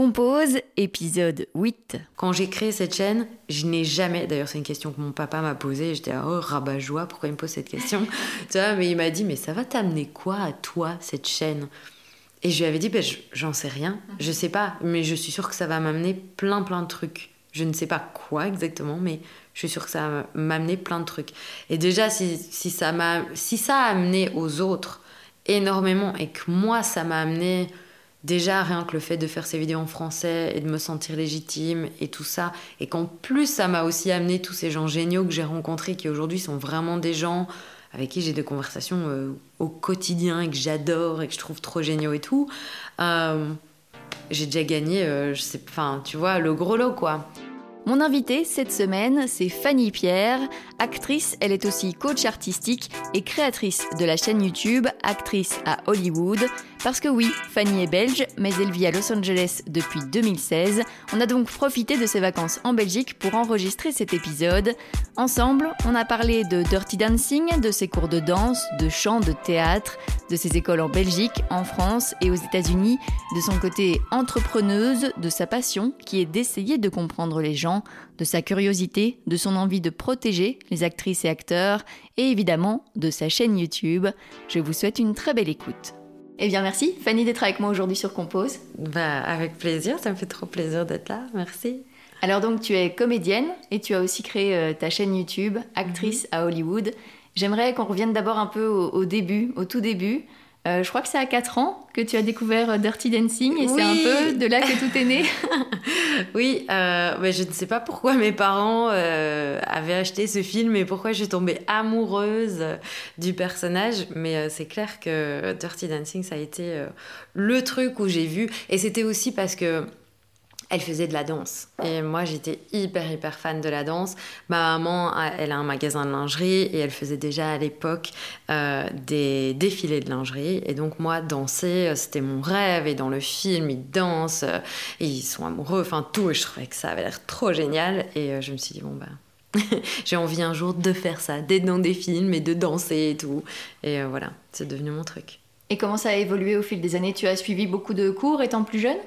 Compose, épisode 8. Quand j'ai créé cette chaîne, je n'ai jamais, d'ailleurs c'est une question que mon papa m'a posée, j'étais oh rabat-joie, pourquoi il me pose cette question? Tu vois, Mais il m'a dit, mais ça va t'amener quoi à toi, cette chaîne? Et je lui avais dit, ben, j'en sais rien, je sais pas, mais je suis sûre que ça va m'amener plein plein de trucs. Je ne sais pas quoi exactement, mais je suis sûre que ça va m'amener plein de trucs. Et déjà, si, si, ça, m'a, si ça a amené aux autres énormément et que moi, ça m'a amené Déjà, rien que le fait de faire ces vidéos en français et de me sentir légitime et tout ça, et qu'en plus, ça m'a aussi amené tous ces gens géniaux que j'ai rencontrés qui aujourd'hui sont vraiment des gens avec qui j'ai des conversations euh, au quotidien et que j'adore et que je trouve trop géniaux et tout. Euh, j'ai déjà gagné, euh, je sais, enfin, tu vois, le gros lot quoi. Mon invitée cette semaine, c'est Fanny Pierre. Actrice, elle est aussi coach artistique et créatrice de la chaîne YouTube Actrice à Hollywood. Parce que oui, Fanny est belge, mais elle vit à Los Angeles depuis 2016. On a donc profité de ses vacances en Belgique pour enregistrer cet épisode. Ensemble, on a parlé de Dirty Dancing, de ses cours de danse, de chant, de théâtre, de ses écoles en Belgique, en France et aux États-Unis, de son côté entrepreneuse, de sa passion qui est d'essayer de comprendre les gens, de sa curiosité, de son envie de protéger les actrices et acteurs, et évidemment de sa chaîne YouTube. Je vous souhaite une très belle écoute. Eh bien, merci, Fanny, d'être avec moi aujourd'hui sur Compose. Bah, avec plaisir, ça me fait trop plaisir d'être là, merci. Alors, donc, tu es comédienne et tu as aussi créé euh, ta chaîne YouTube, Actrice mhm. à Hollywood. J'aimerais qu'on revienne d'abord un peu au, début, au tout début. Euh, je crois que c'est à 4 ans que tu as découvert euh, Dirty Dancing et c'est un peu de là que tout est né. oui, euh, mais je ne sais pas pourquoi mes parents avaient acheté ce film et pourquoi je suis tombée amoureuse du personnage, mais c'est clair que Dirty Dancing, ça a été le truc où j'ai vu. Et c'était aussi parce que elle faisait de la danse. Et moi, j'étais hyper, hyper fan de la danse. Ma maman, elle a un magasin de lingerie et elle faisait déjà à l'époque euh, des défilés de lingerie. Et donc, moi, danser, euh, c'était mon rêve. Et dans le film, ils dansent, euh, et ils sont amoureux, enfin tout. Et je trouvais que ça avait l'air trop génial. Et je me suis dit, bon, ben. j'ai envie un jour de faire ça, d'être dans des films et de danser et tout. Et voilà, c'est devenu mon truc. Et comment ça a évolué au fil des années? Tu as suivi beaucoup de cours étant plus jeune?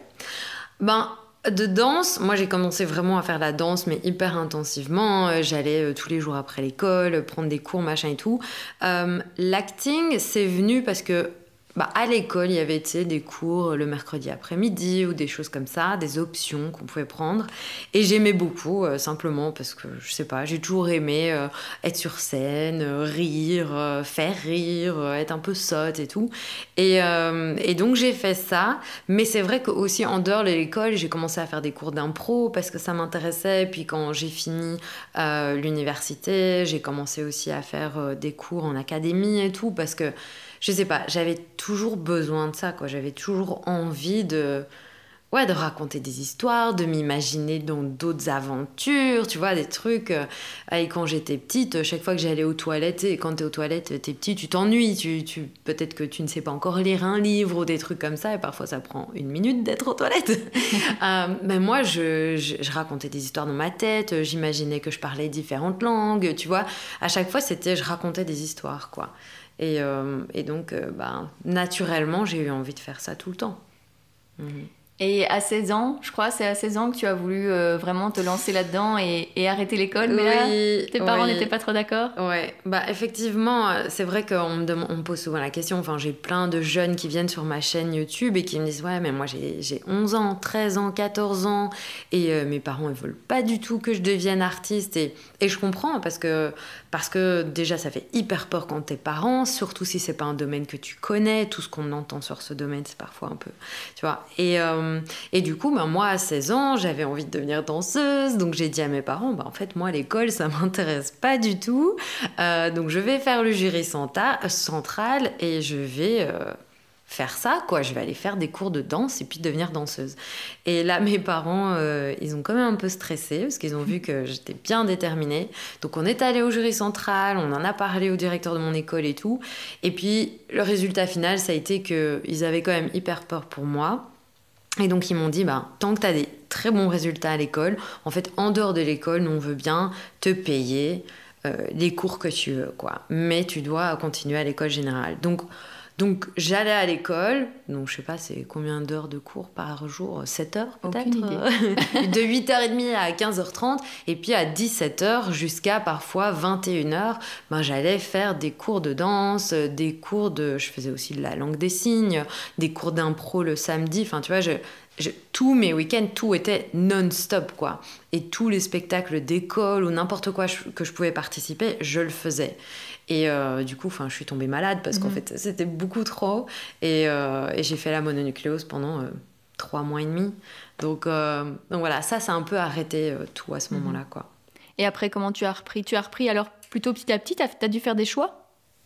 Ben, de danse, moi j'ai commencé vraiment à faire la danse, mais hyper intensivement. Euh, j'allais euh, tous les jours après l'école, prendre des cours, machin et tout. Euh, l'acting, c'est venu parce que bah, à l'école, il y avait des cours le mercredi après-midi ou des choses comme ça, des options qu'on pouvait prendre. Et j'aimais beaucoup, euh, simplement parce que, je sais pas, j'ai toujours aimé euh, être sur scène, euh, rire, faire rire, être un peu sotte et tout. Et, et donc j'ai fait ça. Mais c'est vrai qu'aussi en dehors de l'école, j'ai commencé à faire des cours d'impro parce que ça m'intéressait. Puis quand j'ai fini l'université, j'ai commencé aussi à faire des cours en académie et tout parce que je sais pas, j'avais toujours besoin de ça, quoi. J'avais toujours envie de, ouais, de raconter des histoires, de m'imaginer dans d'autres aventures, tu vois, des trucs. Euh, et quand j'étais petite, chaque fois que j'allais aux toilettes, et quand t'es aux toilettes, t'es petit, tu t'ennuies, tu, tu peut-être que tu ne sais pas encore lire un livre ou des trucs comme ça, et parfois ça prend une minute d'être aux toilettes. euh, mais moi, je, je, racontais des histoires dans ma tête, j'imaginais que je parlais différentes langues, tu vois. À chaque fois, c'était, je racontais des histoires, quoi. Et, euh, et donc, euh, bah, naturellement, j'ai eu envie de faire ça tout le temps. Mhm. Et à 16 ans, je crois, c'est à 16 ans que tu as voulu euh, vraiment te lancer là-dedans et, arrêter l'école. Mais là, tes parents n'étaient pas trop d'accord Ouais, bah effectivement, euh, c'est vrai qu'on me, on me pose souvent la question. Enfin, j'ai plein de jeunes qui viennent sur ma chaîne YouTube et qui me disent Ouais, mais moi j'ai 11 ans, 13 ans, 14 ans et euh, mes parents ils veulent pas du tout que je devienne artiste. Et, et je comprends parce que, parce que déjà ça fait hyper peur quand t'es parent, surtout si c'est pas un domaine que tu connais. Tout ce qu'on entend sur ce domaine, c'est parfois un peu. Tu vois Et. Euh, et du coup, ben, moi, à 16 ans, j'avais envie de devenir danseuse. Donc, j'ai dit à mes parents, ben, en fait, moi, l'école, ça m'intéresse pas du tout. Euh, donc, je vais faire le jury central et je vais... Euh, faire ça, quoi. Je vais aller faire des cours de danse et puis devenir danseuse. Et là, mes parents, ils ont quand même un peu stressé parce qu'ils ont vu que j'étais bien déterminée. Donc, on est allé au jury central, on en a parlé au directeur de mon école et tout. Et puis, le résultat final, ça a été qu'ils avaient quand même hyper peur pour moi. Et donc ils m'ont dit, bah, tant que tu as des très bons résultats à l'école, en fait, en dehors de l'école, on veut bien te payer euh, les cours que tu veux, quoi. Mais tu dois continuer à l'école générale. Donc, Donc j'allais à l'école, donc je sais pas, c'est combien d'heures de cours par jour? 7 heures peut-être? De 8h30 à 15h30, et puis à 17h jusqu'à parfois 21h, ben, j'allais faire des cours de danse, des cours de... Je faisais aussi de la langue des signes, des cours d'impro le samedi, enfin tu vois, je, tous mes week-ends, tout était non-stop, quoi. Et tous les spectacles d'école ou n'importe quoi que je pouvais participer, je le faisais. Et euh, du coup, enfin, je suis tombée malade parce qu'en mhm. fait, c'était beaucoup trop. Euh, et, j'ai fait la mononucléose pendant euh, trois mois et demi. Donc, donc voilà, ça, ça a un peu arrêté tout à ce mhm. moment-là, quoi. Et après, comment tu as repris? Tu as repris alors plutôt petit à petit? Tu as dû faire des choix?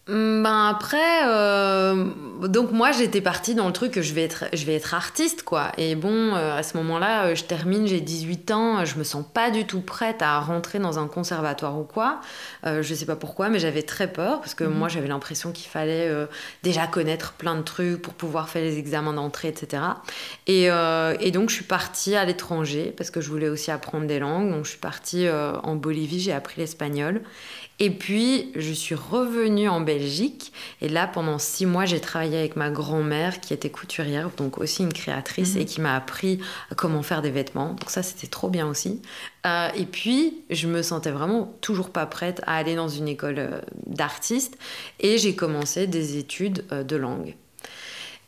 Ben après, euh, donc moi j'étais partie dans le truc que je vais être, je vais être artiste quoi. Et bon, euh, à ce moment-là, euh, je termine, j'ai 18 ans, je me sens pas du tout prête à rentrer dans un conservatoire ou quoi. je sais pas pourquoi, mais j'avais très peur parce que mhm. moi j'avais l'impression qu'il fallait déjà connaître plein de trucs pour pouvoir faire les examens d'entrée, etc. Et, et, donc je suis partie à l'étranger parce que je voulais aussi apprendre des langues. Donc je suis partie en Bolivie, j'ai appris l'espagnol. Et puis, je suis revenue en Belgique. Et là, pendant six mois, j'ai travaillé avec ma grand-mère, qui était couturière, donc aussi une créatrice, mhm. et qui m'a appris comment faire des vêtements. Donc ça, c'était trop bien aussi. Euh, et puis, je me sentais vraiment toujours pas prête à aller dans une école euh, d'artiste. Et j'ai commencé des études euh, de langue.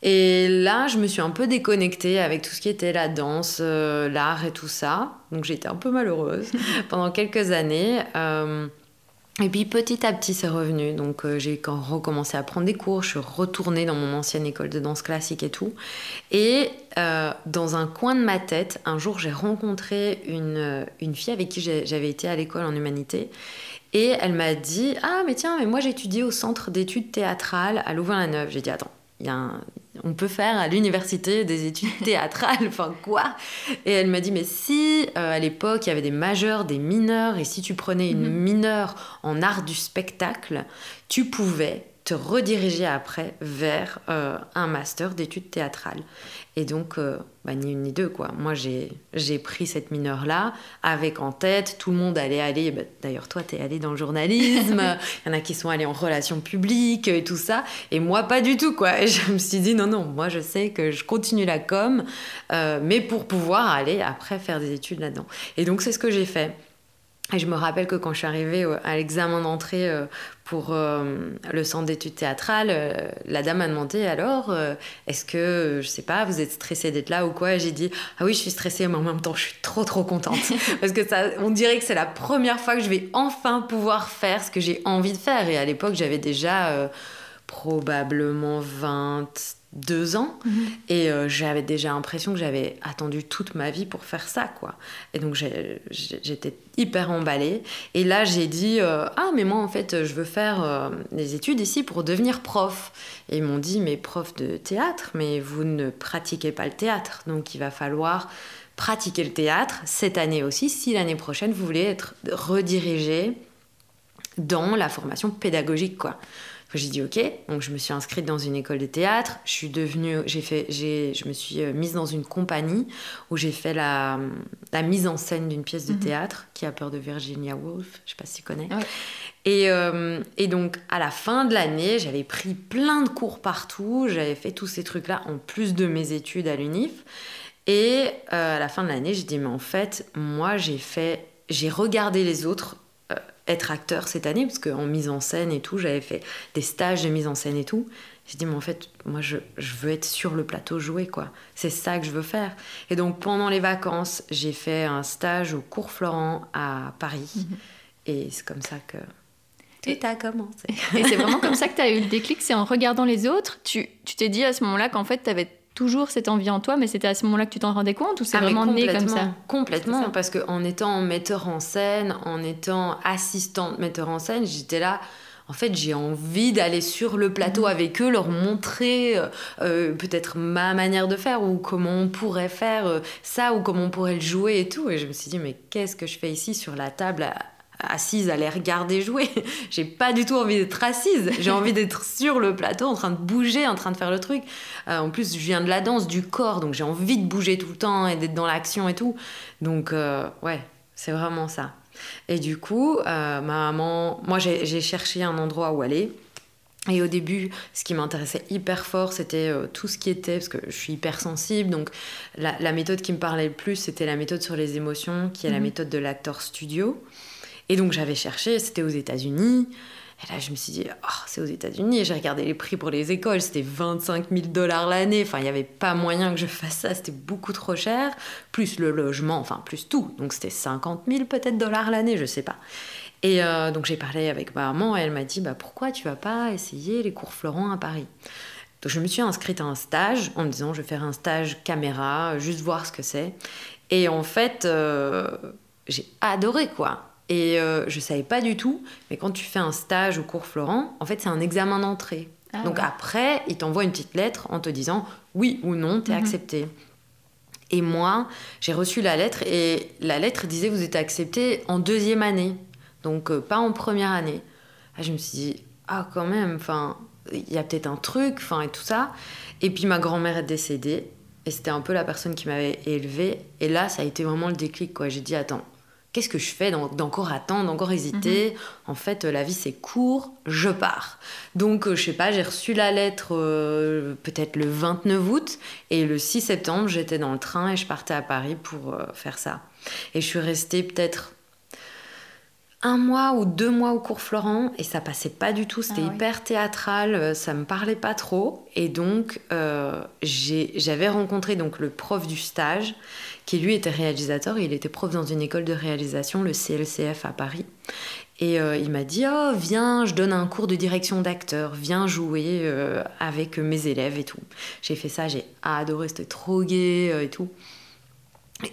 Et là, je me suis un peu déconnectée avec tout ce qui était la danse, l'art et tout ça. Donc j'étais un peu malheureuse pendant quelques années. Et puis petit à petit, c'est revenu. Donc euh, j'ai recommencé à prendre des cours, je suis retournée dans mon ancienne école de danse classique et tout. Et euh, dans un coin de ma tête, un jour, j'ai rencontré une, euh, une fille avec qui j'avais été à l'école en humanité. Et elle m'a dit Ah, mais tiens, mais moi j'étudie au centre d'études théâtrales à Louvain-la-Neuve. J'ai dit Attends, y a un, on peut faire à l'université des études théâtrales, enfin quoi? Et elle m'a dit, mais si euh, à l'époque il y avait des majeurs, des mineurs, et si tu prenais une mhm. mineure en art du spectacle, tu pouvais te rediriger après vers euh, un master d'études théâtrales. Et donc, euh, bah, ni une ni deux, quoi. Moi, j'ai pris cette mineure-là avec en tête, tout le monde allait aller, bah, d'ailleurs, toi, tu es allé dans le journalisme, il y en a qui sont allés en relations publiques et tout ça, et moi, pas du tout, quoi. Et je me suis dit, non, non, moi, je sais que je continue la com, euh, mais pour pouvoir aller après faire des études là-dedans. Et donc, c'est ce que j'ai fait. Et je me rappelle que quand je suis arrivée à l'examen d'entrée euh, pour euh, le centre d'études théâtrales, euh, la dame m'a demandé alors, est-ce que, je sais pas, vous êtes stressée d'être là ou quoi? Et j'ai dit, ah oui, je suis stressée, mais en même temps, je suis trop, trop contente. Parce que ça, on dirait que c'est la première fois que je vais enfin pouvoir faire ce que j'ai envie de faire. Et à l'époque, j'avais déjà probablement 20 deux ans. Mhm. et euh, j'avais déjà l'impression que j'avais attendu toute ma vie pour faire ça quoi. Et donc j'étais hyper emballée. Et là j'ai dit euh, ah mais moi en fait je veux faire euh, des études ici pour devenir prof. Et ils m'ont dit mais prof de théâtre mais vous ne pratiquez pas le théâtre. Donc il va falloir pratiquer le théâtre cette année aussi si l'année prochaine vous voulez être redirigé dans la formation pédagogique quoi j'ai dit ok, donc je me suis inscrite dans une école de théâtre. Je suis devenue, j'ai fait, j'ai, je me suis euh, mise dans une compagnie où j'ai fait la, la, mise en scène d'une pièce de mhm. théâtre qui a peur de Virginia Woolf. Je sais pas si tu connais. Et, euh, et, donc à la fin de l'année, j'avais pris plein de cours partout. J'avais fait tous ces trucs-là en plus de mes études à l'UNIF. Et euh, à la fin de l'année, j'ai dit mais en fait, moi j'ai fait, j'ai regardé les autres être acteur cette année, parce qu'en mise en scène et tout, j'avais fait des stages de mise en scène et tout. J'ai dit, mais en fait, moi, je, je, veux être sur le plateau jouer, quoi. C'est ça que je veux faire. Et donc, pendant les vacances, j'ai fait un stage au cours Florent à Paris. Mhm. Et c'est comme ça que tout a commencé. Et c'est vraiment comme ça que tu as eu le déclic, c'est en regardant les autres. Tu t'es dit à ce moment-là qu'en fait, tu avais toujours cette envie en toi, mais c'était à ce moment-là que tu t'en rendais compte ou c'est ah, vraiment né comme ça? Complètement, parce qu'en étant metteur en scène, en étant assistante metteur en scène, j'étais là. En fait, j'ai envie d'aller sur le plateau mhm. avec eux, leur montrer euh, euh, peut-être ma manière de faire ou comment on pourrait faire euh, ça ou comment on pourrait le jouer et tout. Et je me suis dit, mais qu'est-ce que je fais ici sur la table assise à les regarder jouer. J'ai pas du tout envie d'être assise. J'ai envie d'être sur le plateau, en train de bouger, en train de faire le truc. Euh, en plus, je viens de la danse, du corps, donc j'ai envie de bouger tout le temps et d'être dans l'action et tout. Donc, euh, ouais, c'est vraiment ça. Et du coup, euh, ma maman, moi j'ai cherché un endroit où aller. Et au début, ce qui m'intéressait hyper fort, c'était euh, tout ce qui était, parce que je suis hyper sensible, donc la, méthode qui me parlait le plus, c'était la méthode sur les émotions, qui est la mhm. méthode de l'acteur studio. Et donc j'avais cherché, c'était aux États-Unis. Et là, je me suis dit, oh, c'est aux États-Unis. J'ai regardé les prix pour les écoles, c'était 25 000 dollars l'année. Enfin, il n'y avait pas moyen que je fasse ça, c'était beaucoup trop cher. Plus le logement, enfin, plus tout. Donc, c'était 50 000 peut-être dollars l'année, je sais pas. Et euh, donc, j'ai parlé avec ma maman et elle m'a dit, bah, pourquoi tu vas pas essayer les cours Florent à Paris? Donc je me suis inscrite à un stage en me disant je vais faire un stage caméra, juste voir ce que c'est. Et en fait, euh, j'ai adoré quoi. Et euh, je savais pas du tout, mais quand tu fais un stage au cours Florent, en fait, c'est un examen d'entrée. Ah Donc après, il t'envoie une petite lettre en te disant oui ou non, tu es mhm. accepté. Et moi, j'ai reçu la lettre et la lettre disait vous êtes accepté en deuxième année, donc euh, pas en première année. Ah, je me suis dit ah quand même, enfin il y a peut-être un truc, enfin et tout ça. Et puis ma grand-mère est décédée et c'était un peu la personne qui m'avait élevée. Et là, ça a été vraiment le déclic quoi. J'ai dit attends, Qu'est-ce que je fais d'encore attendre, d'encore hésiter? Mhm. En fait, la vie c'est court, je pars. Donc, euh, je sais pas, j'ai reçu la lettre euh, peut-être le 29 août et le 6 septembre, j'étais dans le train et je partais à Paris pour euh, faire ça. Et je suis restée peut-être un mois ou deux mois au cours Florent et ça passait pas du tout, c'était ah hyper théâtral, ça me parlait pas trop et donc j'avais rencontré donc le prof du stage qui lui était réalisateur. Il était prof dans une école de réalisation, le CLCF à Paris. Et euh, il m'a dit Oh, viens, je donne un cours de direction d'acteur, viens jouer euh, avec mes élèves et tout. J'ai fait ça, j'ai adoré, c'était trop gai euh, et tout.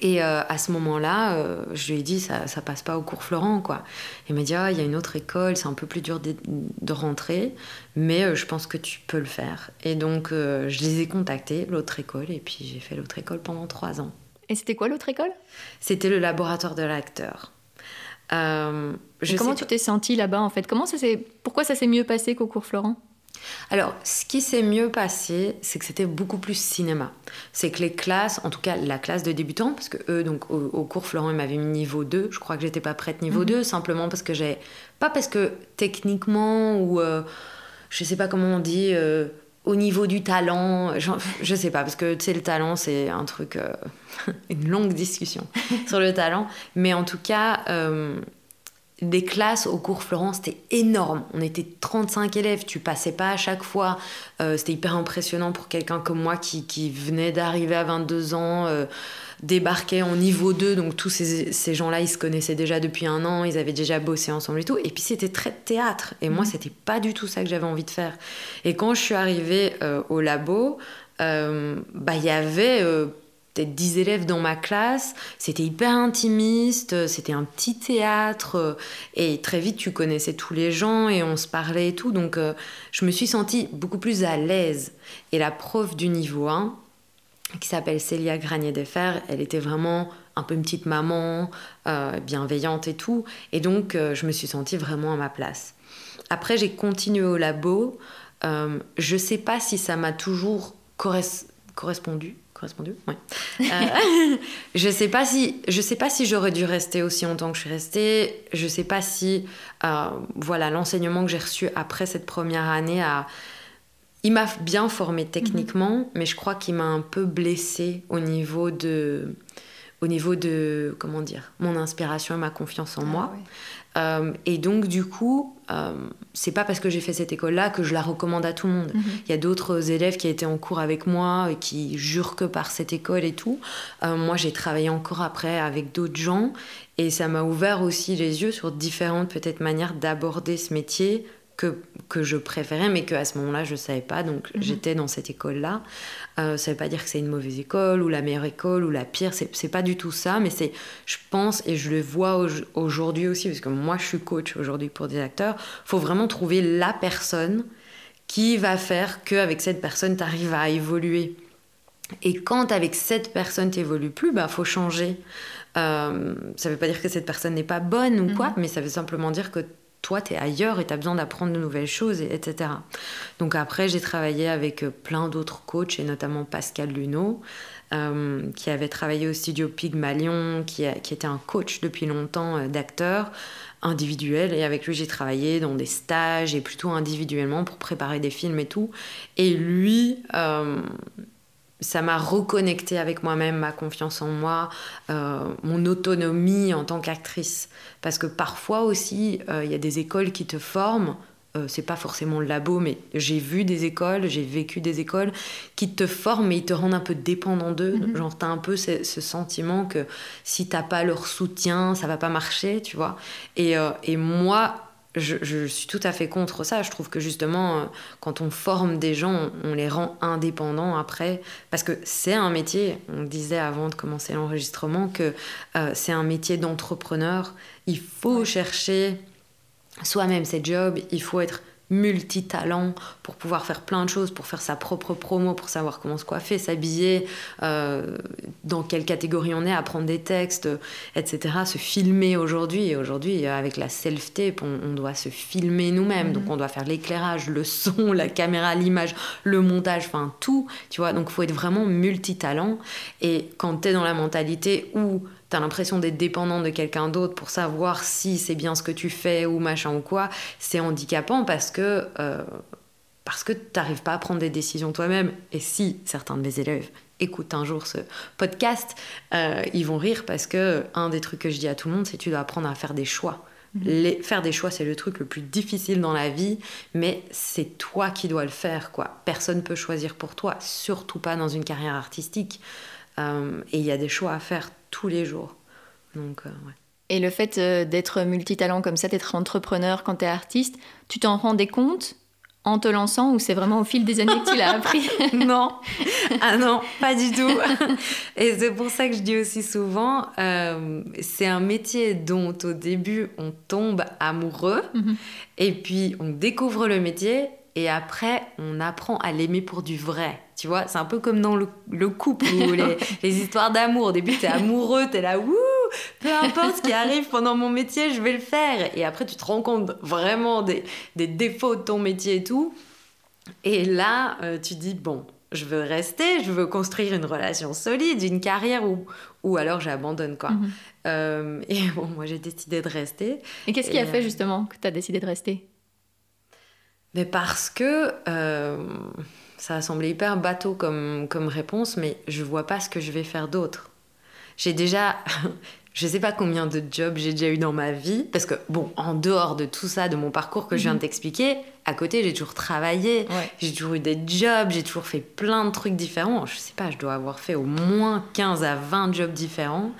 Et à ce moment-là, je lui ai dit ça, ça passe pas au cours Florent, quoi. Il m'a dit ah, il y a une autre école, c'est un peu plus dur de, de rentrer, mais je pense que tu peux le faire. Et donc, je les ai contactés, l'autre école, et puis j'ai fait l'autre école pendant trois ans. Et c'était quoi l'autre école? C'était le laboratoire de l'acteur. Euh, comment tu t'es sentie là-bas en fait? Comment ça Pourquoi ça s'est mieux passé qu'au cours Florent? Alors, ce qui s'est mieux passé, c'est que c'était beaucoup plus cinéma. C'est que les classes, en tout cas la classe de débutants, parce que eux, donc au, cours Florent, ils m'avaient mis niveau 2. Je crois que j'étais pas prête niveau 2, mhm. simplement parce que j'ai. Pas parce que techniquement ou. Euh, je sais pas comment on dit. Euh, au niveau du talent, je, je sais pas, parce que tu sais, le talent, c'est un truc, euh, une longue discussion sur le talent. Mais en tout cas, euh, des classes au cours Florence, c'était énorme. On était 35 élèves, tu passais pas à chaque fois. Euh, c'était hyper impressionnant pour quelqu'un comme moi qui, qui venait d'arriver à 22 ans débarquaient en niveau 2, donc tous ces, gens-là, ils se connaissaient déjà depuis un an, ils avaient déjà bossé ensemble et tout. Et puis c'était très théâtre. Et moi, mhm. c'était pas du tout ça que j'avais envie de faire. Et quand je suis arrivée euh, au labo, euh, bah il y avait euh, peut-être 10 élèves dans ma classe. C'était hyper intimiste, c'était un petit théâtre. et très vite, tu connaissais tous les gens et on se parlait et tout. Donc, je me suis sentie beaucoup plus à l'aise. Et la prof du niveau 1, qui s'appelle Célia Granier-Defer. Elle était vraiment un peu une petite maman, euh, bienveillante et tout. Et donc, euh, je me suis sentie vraiment à ma place. Après, j'ai continué au labo. Euh, je sais pas si ça m'a toujours correspondu. Correspondu Oui. Euh, je sais pas si je sais pas si j'aurais dû rester aussi longtemps que je suis restée. Je sais pas si voilà l'enseignement que j'ai reçu après cette première année a il m'a bien formé techniquement, mhm. mais je crois qu'il m'a un peu blessé au niveau de, au niveau de, comment dire, mon inspiration et ma confiance en ah moi. Euh, et donc, du coup, euh, c'est pas parce que j'ai fait cette école-là que je la recommande à tout le monde. Mhm. Il y a d'autres élèves qui étaient en cours avec moi et qui jurent que par cette école et tout. Euh, moi, j'ai travaillé encore après avec d'autres gens et ça m'a ouvert aussi les yeux sur différentes peut-être manières d'aborder ce métier que, que je préférais, mais qu'à ce moment-là, je ne savais pas. Donc, mhm. j'étais dans cette école-là. Euh, ça ne veut pas dire que c'est une mauvaise école, ou la meilleure école, ou la pire. C'est, n'est pas du tout ça, mais c'est, je pense, et je le vois aujourd'hui aussi, parce que moi, je suis coach aujourd'hui pour des acteurs, faut vraiment trouver la personne qui va faire qu'avec cette personne, tu arrives à évoluer. Et quand avec cette personne, tu n'évolues plus, bah, faut changer. Euh, ça ne veut pas dire que cette personne n'est pas bonne ou quoi, mhm. mais ça veut simplement dire que toi, tu es ailleurs et tu as besoin d'apprendre de nouvelles choses, etc. Donc après, j'ai travaillé avec euh, plein d'autres coachs, et notamment Pascal Luneau, euh, qui avait travaillé au studio Pygmalion, qui, était un coach depuis longtemps euh, d'acteur, individuel et avec lui j'ai travaillé dans des stages et plutôt individuellement pour préparer des films et tout. Et lui, ça m'a reconnecté avec moi-même, ma confiance en moi, euh, mon autonomie en tant qu'actrice. Parce que parfois aussi, euh, il y a des écoles qui te forment. Euh, c'est pas forcément le labo, mais j'ai vu des écoles, j'ai vécu des écoles qui te forment, mais ils te rendent un peu dépendant d'eux. Mm-hmm. Genre, t'as un peu ce, ce, sentiment que si t'as pas leur soutien, ça va pas marcher, tu vois. Et, et moi, je, suis tout à fait contre ça. Je trouve que justement, euh, quand on forme des gens, on, les rend indépendants après. Parce que c'est un métier, on disait avant de commencer l'enregistrement, que euh, c'est un métier d'entrepreneur. Il faut chercher soi-même ses jobs, il faut être multitalent pour pouvoir faire plein de choses, pour faire sa propre promo, pour savoir comment se coiffer, s'habiller, euh, dans quelle catégorie on est, apprendre des textes, etc. Se filmer aujourd'hui. Aujourd'hui, avec la self-tape, on, doit se filmer nous-mêmes. Donc mhm. on doit faire l'éclairage, le son, la caméra, l'image, le montage, enfin tout. Tu vois, donc il faut être vraiment multitalent. Et quand tu es dans la mentalité où t'as l'impression d'être dépendant de quelqu'un d'autre pour savoir si c'est bien ce que tu fais ou machin ou quoi, c'est handicapant parce que euh, parce que t'arrives pas à prendre des décisions toi-même. Et si certains de mes élèves écoutent un jour ce podcast, euh, ils vont rire parce que un des trucs que je dis à tout le monde, c'est tu dois apprendre à faire des choix. Mhm. Les, faire des choix, c'est le truc le plus difficile dans la vie, mais c'est toi qui dois le faire, quoi. Personne peut choisir pour toi, surtout pas dans une carrière artistique. Euh, et il y a des choix à faire tous les jours. Donc, euh, Et le fait euh, d'être multitalent comme ça, d'être entrepreneur quand tu es artiste, tu t'en rendais compte en te lançant ou c'est vraiment au fil des années que tu l'as appris Non, ah non, pas du tout. Et c'est pour ça que je dis aussi souvent, euh, c'est un métier dont au début on tombe amoureux mhm. et puis on découvre le métier et après on apprend à l'aimer pour du vrai. Tu vois, c'est un peu comme dans le, couple ou les, histoires d'amour. Au début, t'es amoureux, t'es là, wouh, peu importe ce qui arrive pendant mon métier, je vais le faire. Et après, tu te rends compte vraiment des, défauts de ton métier et tout. Et là, euh, tu dis, bon, je veux rester, je veux construire une relation solide, une carrière ou, ou alors j'abandonne quoi. Mhm. Euh, et bon, moi j'ai décidé de rester. Et qu'est-ce qui a fait euh, justement que tu as décidé de rester? Mais parce que ça a semblé hyper bateau comme, comme réponse, mais je vois pas ce que je vais faire d'autre. J'ai déjà, je sais pas combien de jobs j'ai déjà eu dans ma vie, parce que bon, en dehors de tout ça, de mon parcours que je viens de mhm. t'expliquer, à côté j'ai toujours travaillé, j'ai toujours eu des jobs, j'ai toujours fait plein de trucs différents. Je sais pas, je dois avoir fait au moins 15 à 20 jobs différents.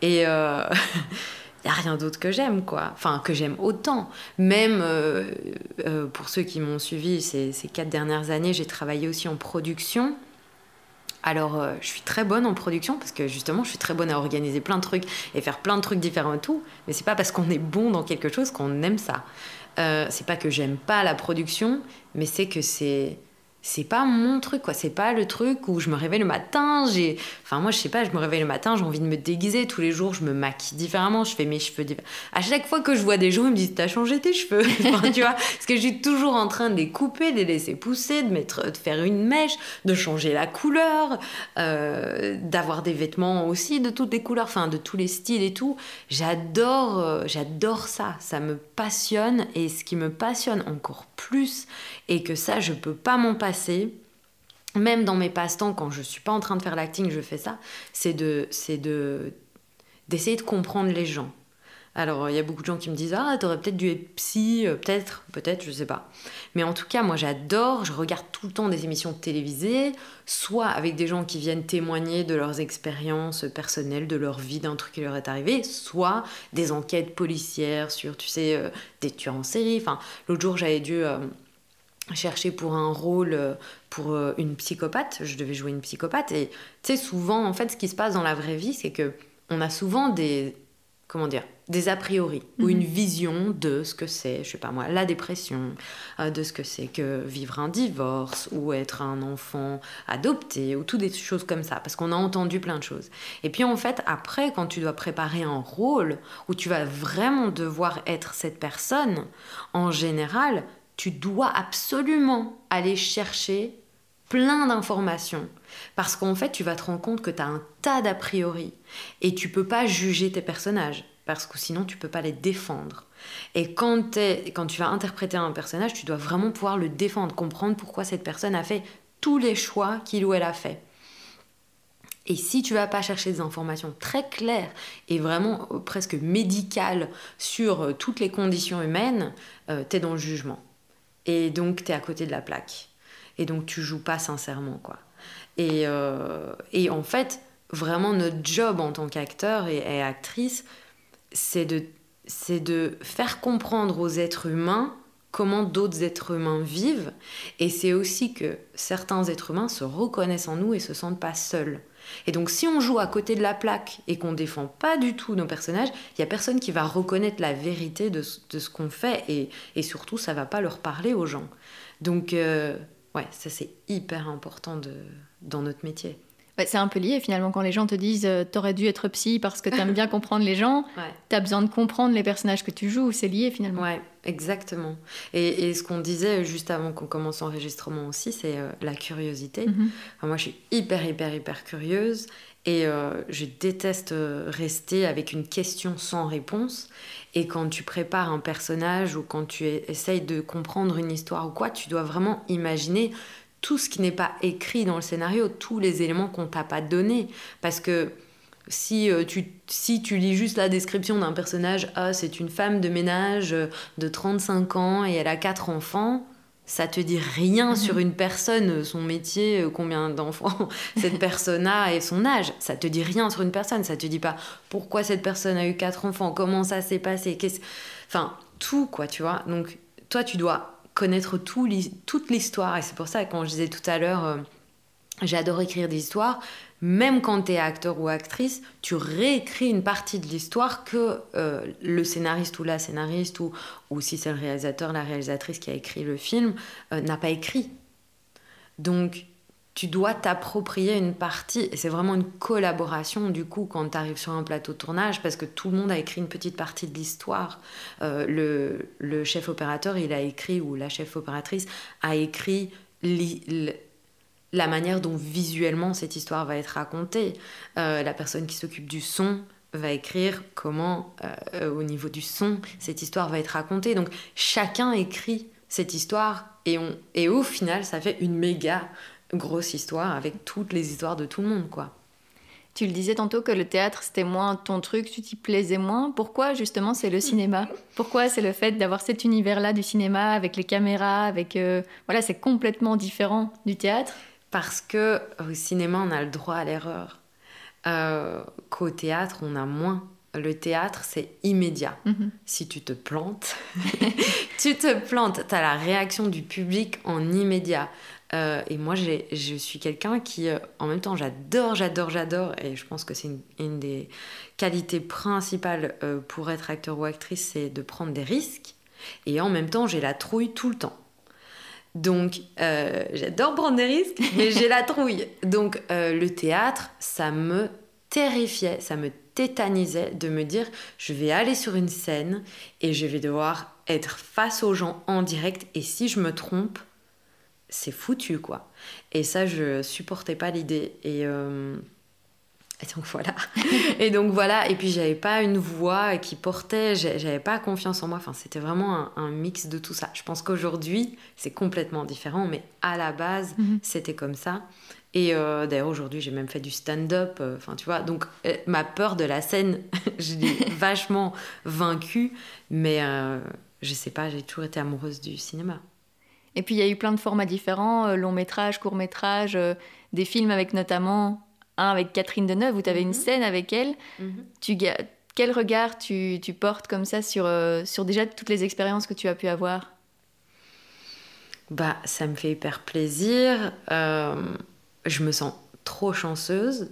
Et euh... il n'y a rien d'autre que j'aime, quoi. Enfin, que j'aime autant. Même euh, euh, pour ceux qui m'ont suivi ces, ces, quatre dernières années, j'ai travaillé aussi en production. Alors, euh, je suis très bonne en production parce que justement, je suis très bonne à organiser plein de trucs et faire plein de trucs différents et tout. Mais c'est pas parce qu'on est bon dans quelque chose qu'on aime ça. c'est pas que j'aime pas la production, mais c'est que c'est c'est pas mon truc quoi. C'est pas le truc où je me réveille le matin j'ai enfin moi je sais pas je me réveille le matin j'ai envie de me déguiser. Tous les jours je me maquille différemment je fais mes cheveux différemment à chaque fois que je vois des gens ils me disent t'as changé tes cheveux. Tu vois parce que je suis toujours en train de les couper de les laisser pousser de mettre de faire une mèche de changer la couleur euh, d'avoir des vêtements aussi de toutes les couleurs enfin de tous les styles et tout. J'adore euh, j'adore ça. Ça me passionne et ce qui me passionne encore plus et que ça je peux pas m'en passer même dans mes passe-temps quand je suis pas en train de faire l'acting je fais ça c'est de c'est de d'essayer de comprendre les gens alors, il y a beaucoup de gens qui me disent Ah, t'aurais peut-être dû être psy, euh, peut-être, peut-être, je sais pas. Mais en tout cas, moi j'adore, je regarde tout le temps des émissions télévisées, soit avec des gens qui viennent témoigner de leurs expériences personnelles, de leur vie, d'un truc qui leur est arrivé, soit des enquêtes policières sur, tu sais, euh, des tueurs en série. Enfin, l'autre jour, j'avais dû. Euh, chercher pour un rôle pour une psychopathe, je devais jouer une psychopathe et tu sais souvent en fait ce qui se passe dans la vraie vie c'est que on a souvent des comment dire, des a priori ou une mhm. vision de ce que c'est, je sais pas moi, la dépression, euh, de ce que c'est que vivre un divorce ou être un enfant adopté ou toutes des choses comme ça, parce qu'on a entendu plein de choses. Et puis en fait, après, quand tu dois préparer un rôle où tu vas vraiment devoir être cette personne, en général, tu dois absolument aller chercher plein d'informations. Parce qu'en fait, tu vas te rendre compte que tu as un tas d'a priori et tu peux pas juger tes personnages. parce que sinon tu peux pas les défendre. Et quand, tu vas interpréter un personnage, tu dois vraiment pouvoir le défendre, comprendre pourquoi cette personne a fait tous les choix qu'il ou elle a fait. Et si tu vas pas chercher des informations très claires et vraiment euh, presque médicales sur euh, toutes les conditions humaines, euh, tu es dans le jugement. Et donc tu es à côté de la plaque. Et donc tu joues pas sincèrement quoi. Et, et en fait, vraiment notre job en tant qu'acteur et, et, actrice, c'est de, c'est de faire comprendre aux êtres humains comment d'autres êtres humains vivent. Et c'est aussi que certains êtres humains se reconnaissent en nous et se sentent pas seuls. Et donc si on joue à côté de la plaque et qu'on défend pas du tout nos personnages, il y a personne qui va reconnaître la vérité de, ce qu'on fait et, et, surtout ça va pas leur parler aux gens. Donc euh, ouais, ça c'est hyper important de, dans notre métier. c'est un peu lié finalement quand les gens te disent euh, t'aurais dû être psy parce que t'aimes bien comprendre les gens, t'as besoin de comprendre les personnages que tu joues, c'est lié finalement. Ouais, exactement. Et, et ce qu'on disait juste avant qu'on commence l'enregistrement aussi, c'est euh, la curiosité. Mhm. moi je suis hyper hyper hyper curieuse et euh, je déteste rester avec une question sans réponse. Et quand tu prépares un personnage ou quand tu essayes de comprendre une histoire ou quoi, tu dois vraiment imaginer tout ce qui n'est pas écrit dans le scénario, tous les éléments qu'on t'a pas donnés. Parce que si, euh, tu, si tu lis juste la description d'un personnage, ah, c'est une femme de ménage euh, de 35 ans et elle a quatre enfants, ça te dit rien mhm. sur une personne, son métier, euh, combien d'enfants cette personne a et son âge. Ça te dit rien sur une personne. Ça te dit pas pourquoi cette personne a eu quatre enfants, comment ça s'est passé, qu'est-ce... Enfin, tout, quoi, tu vois. Donc, toi, tu dois connaître tout, toute l'histoire. Et c'est pour ça, quand je disais tout à l'heure, euh, j'adore écrire des histoires, même quand tu es acteur ou actrice, tu réécris une partie de l'histoire que euh, le scénariste ou la scénariste, ou, ou si c'est le réalisateur, la réalisatrice qui a écrit le film, euh, n'a pas écrit. Donc, tu dois t'approprier une partie, et c'est vraiment une collaboration du coup quand tu arrives sur un plateau de tournage, parce que tout le monde a écrit une petite partie de l'histoire. Euh, le, le, chef opérateur, il a écrit, ou la chef opératrice a écrit la manière dont visuellement cette histoire va être racontée. Euh, la personne qui s'occupe du son va écrire comment, euh, au niveau du son, cette histoire va être racontée. Donc chacun écrit cette histoire et, on, et au final, ça fait une méga grosse histoire avec toutes les histoires de tout le monde, quoi. Tu le disais tantôt que le théâtre c'était moins ton truc, tu t'y plaisais moins. Pourquoi justement c'est le cinéma? Pourquoi c'est le fait d'avoir cet univers-là du cinéma avec les caméras, avec euh, voilà c'est complètement différent du théâtre? Parce que au cinéma on a le droit à l'erreur, euh, qu'au théâtre on a moins. Le théâtre, c'est immédiat. Mhm. Si tu te plantes, tu te plantes. Tu as la réaction du public en immédiat. Euh, et moi, je suis quelqu'un qui, euh, en même temps, j'adore, j'adore, j'adore, et je pense que c'est une, des qualités principales euh, pour être acteur ou actrice, c'est de prendre des risques. Et en même temps, j'ai la trouille tout le temps. Donc, j'adore prendre des risques, mais j'ai la trouille. Donc, le théâtre, ça me terrifiait, ça me tétanisait de me dire, je vais aller sur une scène et je vais devoir être face aux gens en direct, et si je me trompe, c'est foutu, quoi. Et ça, je supportais pas l'idée. Et, euh, et, donc voilà. et donc voilà. Et puis j'avais pas une voix qui portait, j'avais pas confiance en moi. Enfin, c'était vraiment un, mix de tout ça. Je pense qu'aujourd'hui, c'est complètement différent, mais à la base, mhm. c'était comme ça. Et euh, d'ailleurs, aujourd'hui, j'ai même fait du stand-up. Euh, enfin, tu vois, donc ma peur de la scène, je l'ai vachement vaincue. Mais je sais pas, j'ai toujours été amoureuse du cinéma. Et puis il y a eu plein de formats différents, euh, long métrage, court métrage, euh, des films avec notamment un avec Catherine Deneuve où tu avais une mhm. scène avec elle. Mhm. tu, quel regard tu, tu, portes comme ça sur, euh, sur déjà toutes les expériences que tu as pu avoir? Bah ça me fait hyper plaisir. je me sens trop chanceuse.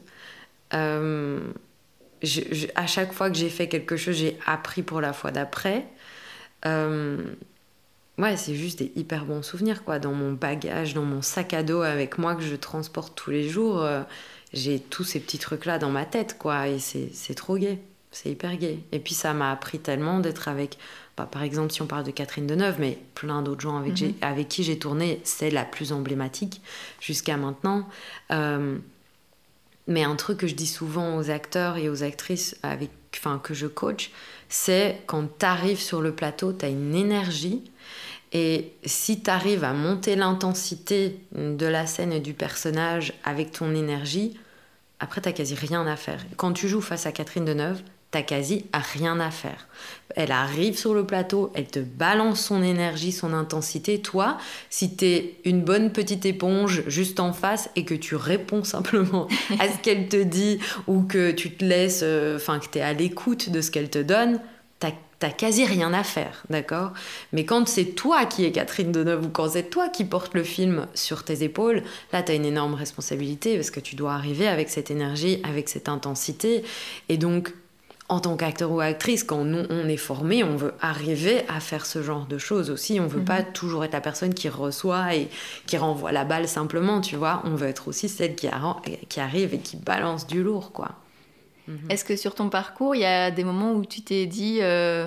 à chaque fois que j'ai fait quelque chose, j'ai appris pour la fois d'après ouais, c'est juste des hyper bons souvenirs, quoi. Dans mon bagage, dans mon sac à dos avec moi que je transporte tous les jours, euh, j'ai tous ces petits trucs-là dans ma tête, quoi. Et c'est trop gai. C'est hyper gai. Et puis ça m'a appris tellement d'être avec, bah, par exemple, si on parle de Catherine Deneuve, mais plein d'autres gens avec, mhm. avec qui j'ai tourné, c'est la plus emblématique jusqu'à maintenant. Euh, Mais un truc que je dis souvent aux acteurs et aux actrices avec, enfin, que je coach, c'est quand tu arrives sur le plateau, tu as une énergie. Et si tu arrives à monter l'intensité de la scène et du personnage avec ton énergie, après, t'as quasi rien à faire. Quand tu joues face à Catherine Deneuve, t'as quasi rien à faire. Elle arrive sur le plateau, elle te balance son énergie, son intensité. Toi, si t'es une bonne petite éponge juste en face et que tu réponds simplement à ce qu'elle te dit ou que tu te laisses, euh, enfin que t'es à l'écoute de ce qu'elle te donne, t'as t'as quasi rien à faire, d'accord? Mais quand c'est toi qui es Catherine Deneuve ou quand c'est toi qui portes le film sur tes épaules, là, tu as une énorme responsabilité parce que tu dois arriver avec cette énergie, avec cette intensité. Et donc, en tant qu'acteur ou actrice, quand nous, on est formé, on veut arriver à faire ce genre de choses aussi. On veut pas mhm. toujours être la personne qui reçoit et qui renvoie la balle simplement, tu vois. On veut être aussi celle qui, qui arrive et qui balance du lourd, quoi. Mhm. Est-ce que sur ton parcours, il y a des moments où tu t'es dit euh,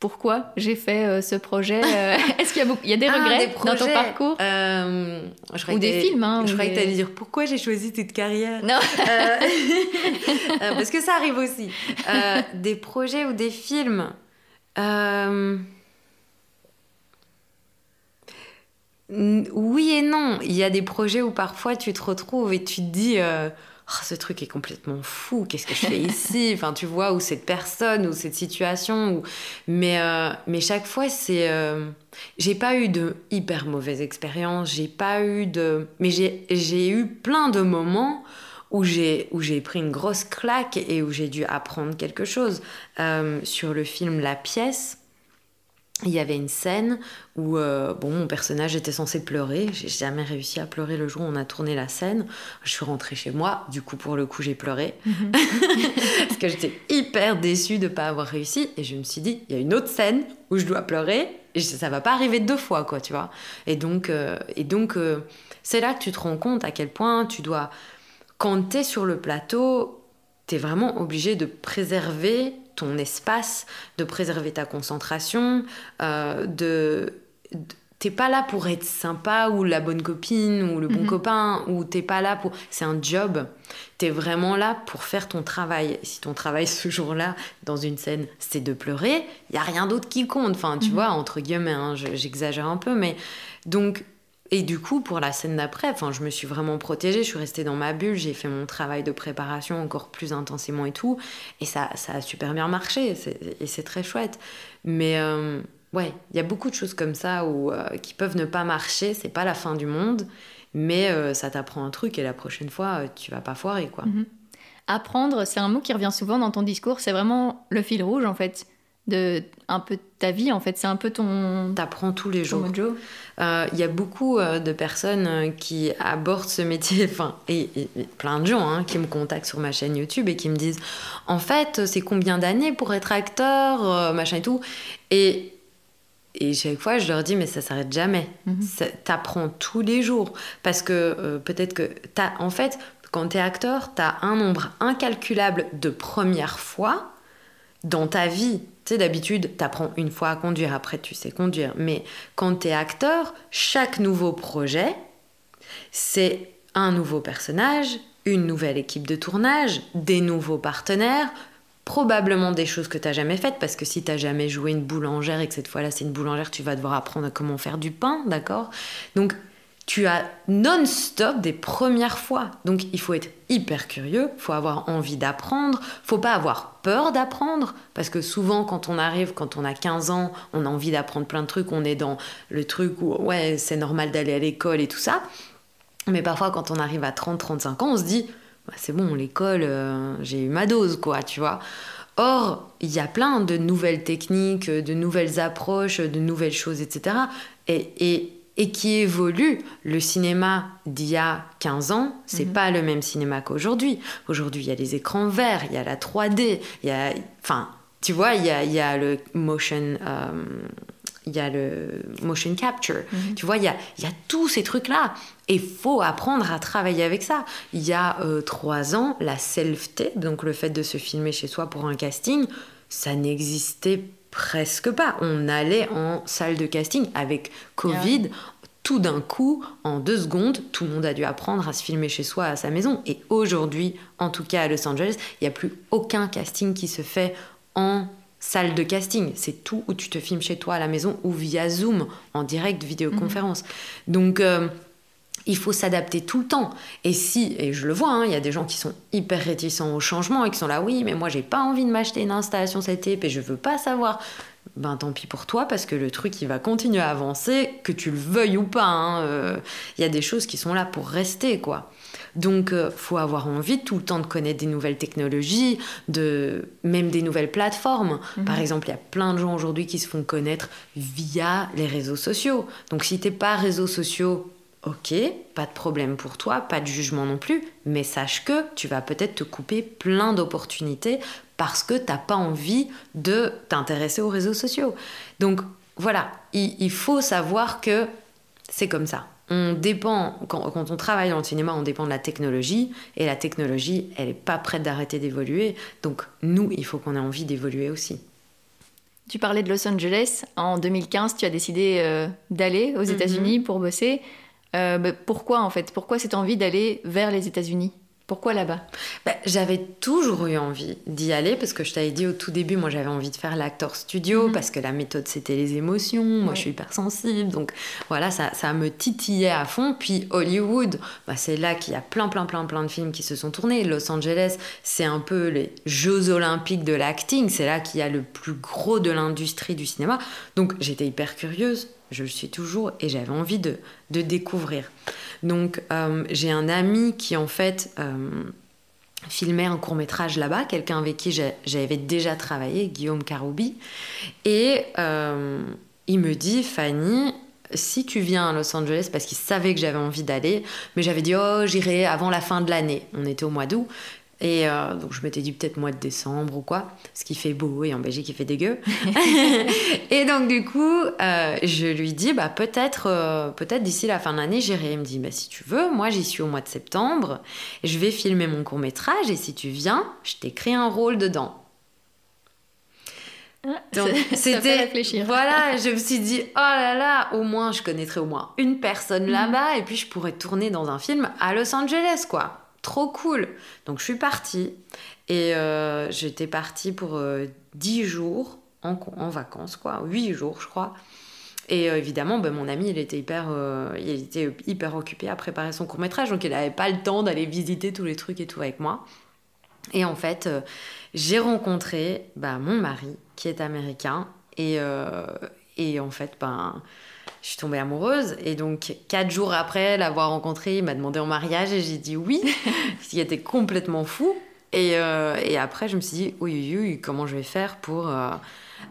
pourquoi j'ai fait euh, ce projet euh, Est-ce qu'il y, a des ah, regrets dans ton parcours? Ou des films hein, Je croyais que tu allais dire pourquoi j'ai choisi cette carrière? Non Parce que ça arrive aussi. des projets ou des films oui et non. Il y a des projets où parfois tu te retrouves et tu te dis Oh, ce truc est complètement fou, qu'est-ce que je fais ici? Enfin, tu vois, ou cette personne, ou cette situation. Mais, euh, mais chaque fois, c'est. Euh, j'ai pas eu de hyper mauvaise expérience, j'ai pas eu de. Mais j'ai eu plein de moments où j'ai pris une grosse claque et où j'ai dû apprendre quelque chose. Euh, sur le film La pièce, il y avait une scène où euh, bon, mon personnage était censé pleurer. J'ai jamais réussi à pleurer le jour où on a tourné la scène. Je suis rentrée chez moi. Du coup, pour le coup, j'ai pleuré. Mhm. Parce que j'étais hyper déçue de ne pas avoir réussi. Et je me suis dit, il y a une autre scène où je dois pleurer. Et ça va pas arriver deux fois, quoi, tu vois. Et donc, euh, et donc euh, c'est là que tu te rends compte à quel point tu dois. Quand tu es sur le plateau, tu es vraiment obligé de préserver ton espace, de préserver ta concentration, euh, de, t'es pas là pour être sympa ou la bonne copine ou le bon mhm. copain ou t'es pas là pour c'est un job t'es vraiment là pour faire ton travail si ton travail ce jour-là dans une scène c'est de pleurer il y a rien d'autre qui compte enfin tu mhm. vois entre guillemets hein, j'exagère un peu mais donc et du coup, pour la scène d'après, je me suis vraiment protégée, je suis restée dans ma bulle, j'ai fait mon travail de préparation encore plus intensément et tout, et ça, ça a super bien marché, et c'est très chouette. Mais euh, ouais, il y a beaucoup de choses comme ça où, euh, qui peuvent ne pas marcher, c'est pas la fin du monde, mais euh, ça t'apprend un truc, et la prochaine fois, tu vas pas foirer, quoi. Mhm. Apprendre, c'est un mot qui revient souvent dans ton discours, c'est vraiment le fil rouge, en fait de un peu ta vie en fait c'est un peu ton t'apprends tous les jours il euh, y a beaucoup euh, de personnes euh, qui abordent ce métier enfin et, plein de gens hein, qui me contactent sur ma chaîne YouTube et qui me disent en fait c'est combien d'années pour être acteur machin et tout et et chaque fois, je leur dis, mais ça s'arrête jamais. Mhm. T'apprends tous les jours. Parce que peut-être que t'as, en fait, quand t'es acteur, t'as un nombre incalculable de premières fois dans ta vie. Tu d'habitude, tu apprends une fois à conduire, après tu sais conduire. Mais quand tu es acteur, chaque nouveau projet, c'est un nouveau personnage, une nouvelle équipe de tournage, des nouveaux partenaires, probablement des choses que tu n'as jamais faites, parce que si tu n'as jamais joué une boulangère et que cette fois-là c'est une boulangère, tu vas devoir apprendre comment faire du pain, d'accord? Donc tu as non-stop des premières fois. Donc il faut être hyper curieux, faut avoir envie d'apprendre, faut pas avoir peur d'apprendre, parce que souvent quand on arrive, quand on a 15 ans, on a envie d'apprendre plein de trucs, on est dans le truc où ouais c'est normal d'aller à l'école et tout ça. Mais parfois quand on arrive à 30-35 ans, on se dit bah, c'est bon, l'école, euh, j'ai eu ma dose, quoi, tu vois. Or, il y a plein de nouvelles techniques, de nouvelles approches, de nouvelles choses, etc. Et, et et qui évolue. Le cinéma d'il y a 15 ans, c'est mhm. pas le même cinéma qu'aujourd'hui. Aujourd'hui, il y a les écrans verts, il y a la 3D, il y a. Enfin, tu vois, il y a, il y a le motion. Euh, il y a le motion capture. Mhm. Tu vois, il y a, il y a tous ces trucs-là. Et il faut apprendre à travailler avec ça. Il y a euh, trois ans, la self-tape, donc le fait de se filmer chez soi pour un casting, ça n'existait presque pas. On allait en salle de casting avec Covid. tout d'un coup, en deux secondes, tout le monde a dû apprendre à se filmer chez soi à sa maison. Et aujourd'hui, en tout cas à Los Angeles, il n'y a plus aucun casting qui se fait en salle de casting. C'est tout où tu te filmes chez toi à la maison ou via Zoom, en direct, vidéoconférence. Mhm. Donc, euh, il faut s'adapter tout le temps. Et si, et je le vois, hein, il y a des gens qui sont hyper réticents au changement et qui sont là, oui, mais moi j'ai pas envie de m'acheter une installation cette et je veux pas savoir ben tant pis pour toi parce que le truc il va continuer à avancer, que tu le veuilles ou pas. Hein, euh, il y a des choses qui sont là pour rester quoi. Donc il euh, faut avoir envie tout le temps de connaître des nouvelles technologies, de même des nouvelles plateformes. Mhm. Par exemple, il y a plein de gens aujourd'hui qui se font connaître via les réseaux sociaux. Donc si t'es pas réseaux sociaux Ok, pas de problème pour toi, pas de jugement non plus, mais sache que tu vas peut-être te couper plein d'opportunités parce que t'as pas envie de t'intéresser aux réseaux sociaux. Donc voilà, il, faut savoir que c'est comme ça. On dépend, quand, on travaille dans le cinéma, on dépend de la technologie, et la technologie, elle n'est pas prête d'arrêter d'évoluer. Donc nous, il faut qu'on ait envie d'évoluer aussi. Tu parlais de Los Angeles. En 2015, tu as décidé euh, d'aller aux. États-Unis pour bosser. Euh, bah, pourquoi en fait? Pourquoi cette envie d'aller vers les États-Unis? Pourquoi là-bas? Bah, J'avais toujours eu envie d'y aller parce que je t'avais dit au tout début, moi j'avais envie de faire l'acteur studio mhm. parce que la méthode c'était les émotions. Moi je suis hypersensible donc voilà, ça, ça, me titillait à fond. Puis Hollywood, bah, c'est là qu'il y a plein, plein, plein, plein de films qui se sont tournés. Los Angeles, c'est un peu les Jeux Olympiques de l'acting. C'est là qu'il y a le plus gros de l'industrie du cinéma. Donc j'étais hyper curieuse je le suis toujours et j'avais envie de, découvrir. Donc euh, j'ai un ami qui en fait euh, filmait un court métrage là-bas, quelqu'un avec qui j'avais déjà travaillé, Guillaume Caroubi, et euh, il me dit, Fanny, si tu viens à Los Angeles, parce qu'il savait que j'avais envie d'aller, mais j'avais dit, oh, j'irai avant la fin de l'année. On était au mois d'août. Et euh, donc je m'étais dit peut-être mois de décembre ou quoi, ce qui fait beau et en Belgique il fait dégueu. et donc du coup, euh, je lui dis bah peut-être euh, peut-être d'ici la fin de l'année j'irai. Il me dit bah si tu veux, moi j'y suis au mois de septembre, je vais filmer mon court métrage et si tu viens, je t'écris un rôle dedans. Ah, donc c'était réfléchir. voilà, je me suis dit oh là là, au moins je connaîtrai au moins une personne mhm. là-bas et puis je pourrais tourner dans un film à Los Angeles quoi trop cool. Donc je suis partie et euh, j'étais partie pour euh, dix 10 jours en, en, vacances, quoi, 8 jours je crois. Et euh, évidemment, ben, mon ami, il était, hyper, il était hyper occupé à préparer son court métrage, donc il n'avait pas le temps d'aller visiter tous les trucs et tout avec moi. Et en fait, j'ai rencontré ben, mon mari, qui est américain, et, et en fait, ben, je suis tombée amoureuse. Et donc, quatre jours après l'avoir rencontré, il m'a demandé en mariage et j'ai dit oui, ce qui était complètement fou. Et, euh, et, après, je me suis dit, oui, oui, oui, comment je vais faire pour euh,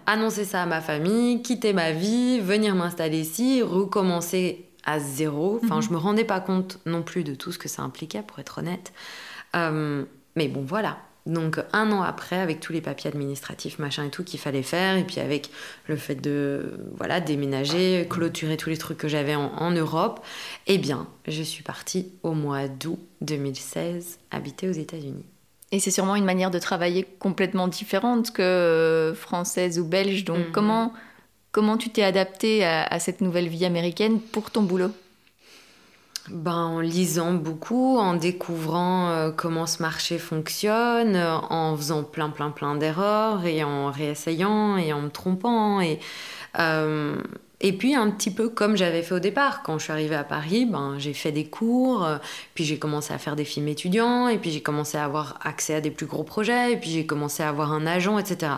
annoncer ça à ma famille, quitter ma vie, venir m'installer ici, recommencer à zéro. Enfin, mhm. je me rendais pas compte non plus de tout ce que ça impliquait, pour être honnête. Euh, mais bon, voilà. Donc un an après, avec tous les papiers administratifs, machin et tout qu'il fallait faire, et puis avec le fait de voilà déménager, clôturer tous les trucs que j'avais en, Europe, eh bien, je suis partie au mois d'août 2016 habiter aux États-Unis. Et c'est sûrement une manière de travailler complètement différente que française ou belge. Donc mhm. comment comment tu t'es adaptée à cette nouvelle vie américaine pour ton boulot? Ben, en lisant beaucoup, en découvrant euh, comment ce marché fonctionne, euh, en faisant plein plein plein d'erreurs et en réessayant et en me trompant. Et, euh, et puis un petit peu comme j'avais fait au départ, quand je suis arrivée à Paris, ben, j'ai fait des cours, puis j'ai commencé à faire des films étudiants, et puis j'ai commencé à avoir accès à des plus gros projets, et puis j'ai commencé à avoir un agent, etc.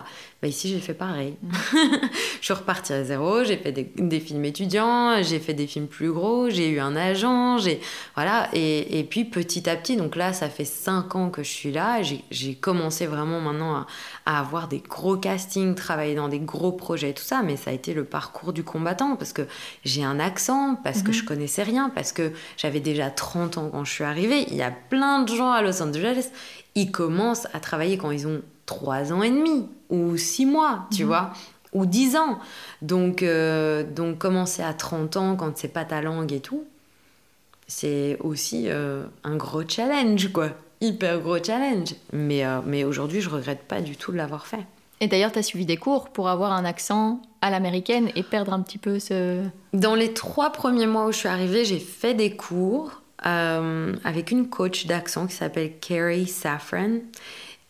Bah, ici, j'ai fait pareil. je suis repartie à zéro, j'ai fait des, films étudiants, j'ai fait des films plus gros, j'ai eu un agent, j'ai voilà. Et, et, puis petit à petit, donc là, ça fait cinq ans que je suis là. J'ai commencé vraiment maintenant à, avoir des gros castings, travailler dans des gros projets, tout ça. Mais ça a été le parcours du combattant parce que j'ai un accent, parce que mhm. je connaissais rien, parce que j'avais déjà 30 ans quand je suis arrivée. Il y a plein de gens à Los Angeles. Ils commencent à travailler quand ils ont trois ans et demi ou six mois, tu mhm. vois, ou dix ans. Donc, euh, donc commencer à 30 ans quand c'est pas ta langue et tout, c'est aussi euh, un gros challenge, quoi. Hyper gros challenge. Mais, euh, mais aujourd'hui, je regrette pas du tout de l'avoir fait. Et d'ailleurs, tu as suivi des cours pour avoir un accent à l'américaine et perdre un petit peu ce... Dans les trois premiers mois où je suis arrivée, j'ai fait des cours euh, avec une coach d'accent qui s'appelle Carrie Safran.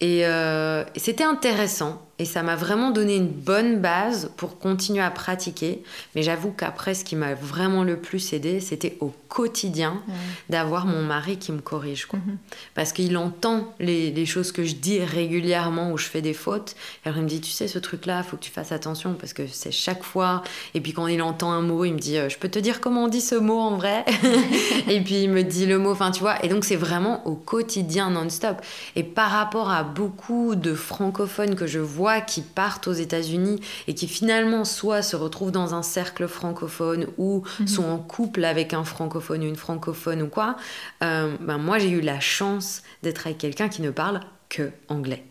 Euh, et c'était intéressant et ça m'a vraiment donné une bonne base pour continuer à pratiquer. Mais j'avoue qu'après, ce qui m'a vraiment le plus aidé, c'était au quotidien d'avoir mon mari qui me corrige. Quoi. Mhm. Parce qu'il entend les, les, choses que je dis régulièrement où je fais des fautes. Et alors il me dit, tu sais, ce truc-là, il faut que tu fasses attention parce que c'est chaque fois. Et puis quand il entend un mot, il me dit, euh, je peux te dire comment on dit ce mot en vrai? Et puis il me dit le mot, enfin tu vois. Et donc c'est vraiment au quotidien non-stop. Et par rapport à beaucoup de francophones que je vois, qui partent aux États-Unis et qui finalement soit se retrouvent dans un cercle francophone ou mhm. sont en couple avec un francophone ou une francophone ou quoi, euh, ben moi j'ai eu la chance d'être avec quelqu'un qui ne parle que anglais.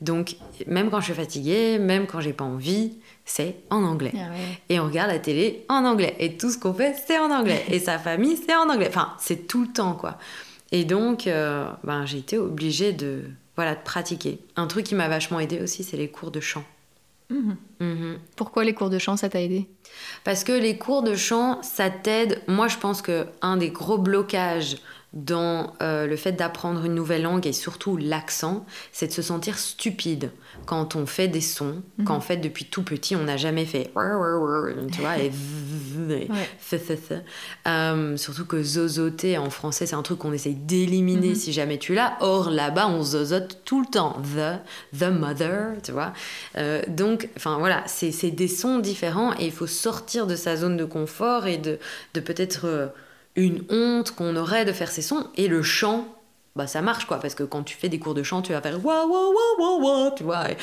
Donc même quand je suis fatiguée, même quand j'ai pas envie, c'est en anglais. Ah et on regarde la télé en anglais. Et tout ce qu'on fait, c'est en anglais. et sa famille, c'est en anglais. Enfin, c'est tout le temps, quoi. Et donc, euh, ben, j'ai été obligée de, voilà, de pratiquer. Un truc qui m'a vachement aidé aussi, c'est les cours de chant. Mhm. Mhm. Pourquoi les cours de chant, ça t'a aidé? Parce que les cours de chant, ça t'aide. Moi, je pense que un des gros blocages dans euh, le fait d'apprendre une nouvelle langue et surtout l'accent, c'est de se sentir stupide quand on fait des sons, mhm. qu'en fait depuis tout petit on n'a jamais fait, tu vois, et, euh, surtout que zozoter en français c'est un truc qu'on essaye d'éliminer mhm. si jamais tu l'as. Or là-bas on zozote tout le temps, the, the mother, tu vois. Euh, donc, enfin voilà, c'est des sons différents et il faut sortir de sa zone de confort et de, de peut-être une honte qu'on aurait de faire ces sons. Et le chant, bah ça marche quoi, parce que quand tu fais des cours de chant, tu vas faire wa wa wa wa wa, tu vois, et,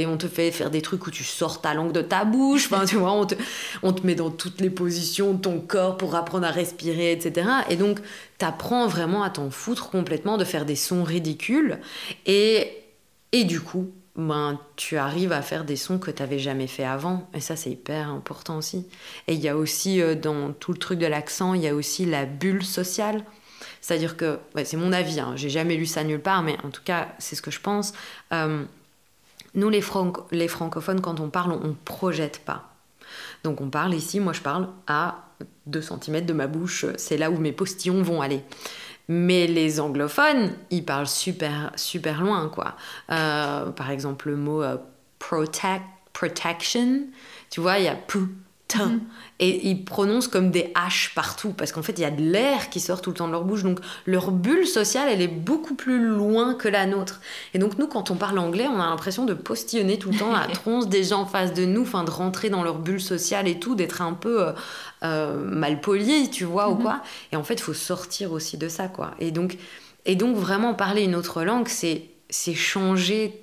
et on te fait faire des trucs où tu sors ta langue de ta bouche, tu vois, on te, on te met dans toutes les positions de ton corps pour apprendre à respirer, etc. Et donc, t'apprends vraiment à t'en foutre complètement de faire des sons ridicules. Et, et du coup, ben, tu arrives à faire des sons que tu n'avais jamais fait avant. Et ça, c'est hyper important aussi. Et il y a aussi, euh, dans tout le truc de l'accent, il y a aussi la bulle sociale. C'est-à-dire que, c'est mon avis, hein, j'ai jamais lu ça nulle part, mais en tout cas, c'est ce que je pense. Euh, nous, les, les francophones, quand on parle, on ne projette pas. Donc on parle ici, moi je parle à 2 cm de ma bouche, c'est là où mes postillons vont aller. Mais les anglophones, ils parlent super, super loin, quoi. Euh, par exemple, le mot euh, protect, protection, tu vois, il y a pou, mm-hmm. Et ils prononcent comme des H partout, parce qu'en fait, il y a de l'air qui sort tout le temps de leur bouche. Donc, leur bulle sociale, elle est beaucoup plus loin que la nôtre. Et donc, nous, quand on parle anglais, on a l'impression de postillonner tout le temps la tronche des gens en face de nous, enfin, de rentrer dans leur bulle sociale et tout, d'être un peu euh, mal poli, tu vois, ou mhm. quoi. Et en fait, il faut sortir aussi de ça, quoi. Et donc, et donc vraiment, parler une autre langue, c'est changer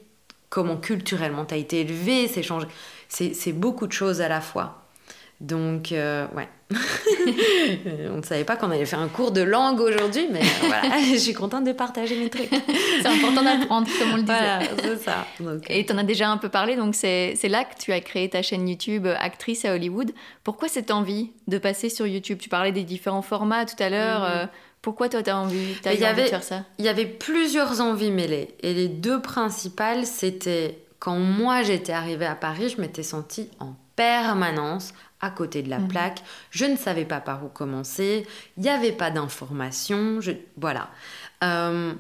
comment culturellement tu as été élevé, c'est changer. C'est beaucoup de choses à la fois. Donc, euh, ouais. on ne savait pas qu'on allait faire un cours de langue aujourd'hui, mais euh, voilà, je suis contente de partager mes trucs. c'est important d'apprendre, comme on le disait. Voilà, c'est ça. Et tu en as déjà un peu parlé, donc c'est là que tu as créé ta chaîne YouTube Actrice à Hollywood. Pourquoi cette envie de passer sur YouTube? Tu parlais des différents formats tout à l'heure. Mhm. Euh, pourquoi toi, tu as envie, as envie de faire ça? Il y avait plusieurs envies mêlées. Et les deux principales, c'était quand moi j'étais arrivée à Paris, je m'étais sentie en permanence à côté de la mhm. plaque. Je ne savais pas par où commencer. Il n'y avait pas d'informations. Je... Voilà. Euh,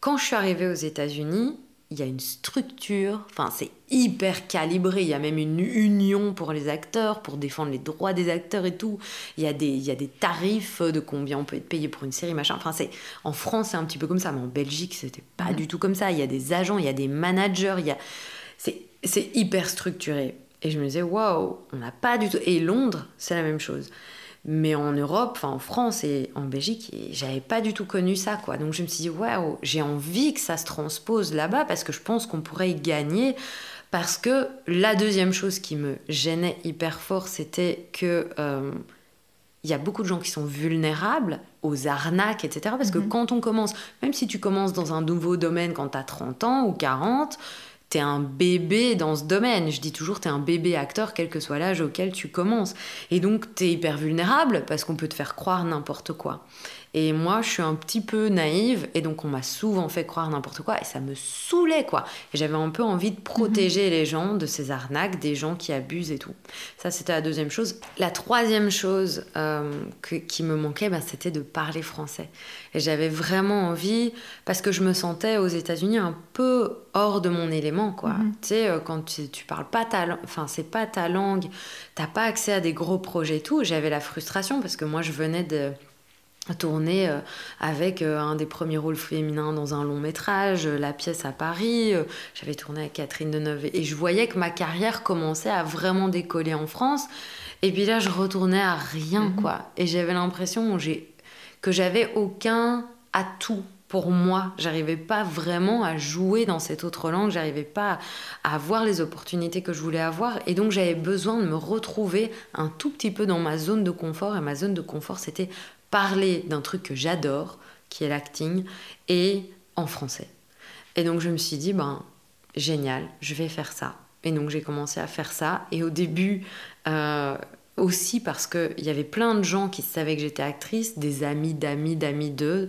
quand je suis arrivée aux États-Unis, il y a une structure, enfin c'est hyper calibré, il y a même une union pour les acteurs, pour défendre les droits des acteurs et tout. Il y a des, il y a des tarifs de combien on peut être payé pour une série, machin. Enfin c'est, en France c'est un petit peu comme ça, mais en Belgique c'était pas mhm. du tout comme ça. Il y a des agents, il y a des managers, il y a... C'est hyper structuré. Et je me disais, waouh, on n'a pas du tout. Et Londres, c'est la même chose. Mais en Europe, enfin en France et en Belgique, j'avais pas du tout connu ça, quoi. Donc je me suis dit, waouh, j'ai envie que ça se transpose là-bas parce que je pense qu'on pourrait y gagner. Parce que la deuxième chose qui me gênait hyper fort, c'était que euh, il y a beaucoup de gens qui sont vulnérables aux arnaques, etc. Parce que mhm. quand on commence, même si tu commences dans un nouveau domaine quand tu as 30 ans ou 40, t'es un bébé dans ce domaine. Je dis toujours, t'es un bébé acteur, quel que soit l'âge auquel tu commences. Et donc, t'es hyper vulnérable parce qu'on peut te faire croire n'importe quoi. Et moi, je suis un petit peu naïve et donc on m'a souvent fait croire n'importe quoi et ça me saoulait quoi. Et j'avais un peu envie de protéger les gens de ces arnaques, des gens qui abusent et tout. Ça, c'était la deuxième chose. La troisième chose euh, qui me manquait, bah, c'était de parler français. Et j'avais vraiment envie, parce que je me sentais aux États-Unis un peu hors de mon élément, quoi. Mhm. Tu sais, euh, quand tu, tu, parles pas ta langue, enfin, c'est pas ta langue, t'as pas accès à des gros projets et tout. J'avais la frustration parce que moi, je venais de tourner euh, avec euh, un des premiers rôles féminins dans un long métrage, La pièce à Paris, j'avais tourné avec Catherine Deneuve et je voyais que ma carrière commençait à vraiment décoller en France. Et puis là, je retournais à rien, mhm. quoi. Et j'avais l'impression que j'avais aucun atout pour moi. J'arrivais pas vraiment à jouer dans cette autre langue, j'arrivais pas à avoir les opportunités que je voulais avoir et donc j'avais besoin de me retrouver un tout petit peu dans ma zone de confort et ma zone de confort c'était parler d'un truc que j'adore, qui est l'acting, et en français. Et donc je me suis dit, ben génial, je vais faire ça. Et donc j'ai commencé à faire ça. Et au début, euh, aussi parce qu'il y avait plein de gens qui savaient que j'étais actrice, des amis d'amis d'amis d'eux,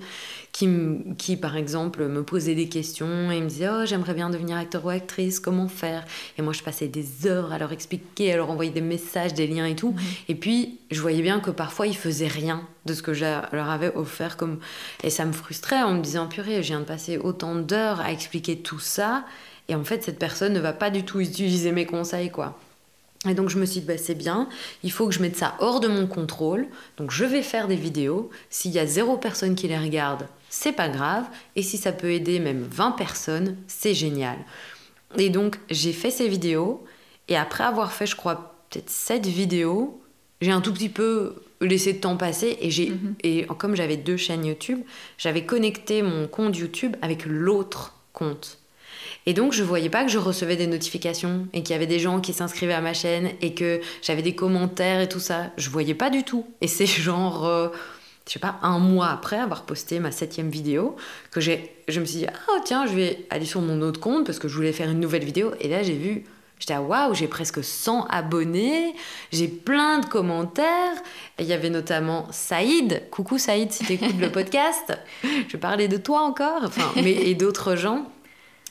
qui, qui par exemple me posaient des questions et me disaient Oh, j'aimerais bien devenir acteur ou actrice, comment faire? Et moi, je passais des heures à leur expliquer, à leur envoyer des messages, des liens et tout. Mhm. Et puis, je voyais bien que parfois, ils faisaient rien de ce que je leur avais offert. comme Et ça me frustrait en me disant Purée, je viens de passer autant d'heures à expliquer tout ça. Et en fait, cette personne ne va pas du tout utiliser mes conseils, quoi. Et donc je me suis dit, bah, c'est bien, il faut que je mette ça hors de mon contrôle. Donc je vais faire des vidéos. S'il y a zéro personne qui les regarde, c'est pas grave. Et si ça peut aider même 20 personnes, c'est génial. Et donc j'ai fait ces vidéos. Et après avoir fait, je crois, peut-être 7 vidéos, j'ai un tout petit peu laissé de temps passer. Et, j'ai, mhm. et comme j'avais deux chaînes YouTube, j'avais connecté mon compte YouTube avec l'autre compte. Et donc, je voyais pas que je recevais des notifications et qu'il y avait des gens qui s'inscrivaient à ma chaîne et que j'avais des commentaires et tout ça. Je voyais pas du tout. Et c'est genre, euh, je sais pas, un mois après avoir posté ma septième vidéo que j'ai, je me suis dit, ah tiens, je vais aller sur mon autre compte parce que je voulais faire une nouvelle vidéo. Et là, j'ai vu J'étais waouh, j'ai presque 100 abonnés, j'ai plein de commentaires. il y avait notamment Saïd. Coucou Saïd, si tu écoutes le podcast. Je parlais de toi encore, enfin, mais, et d'autres gens.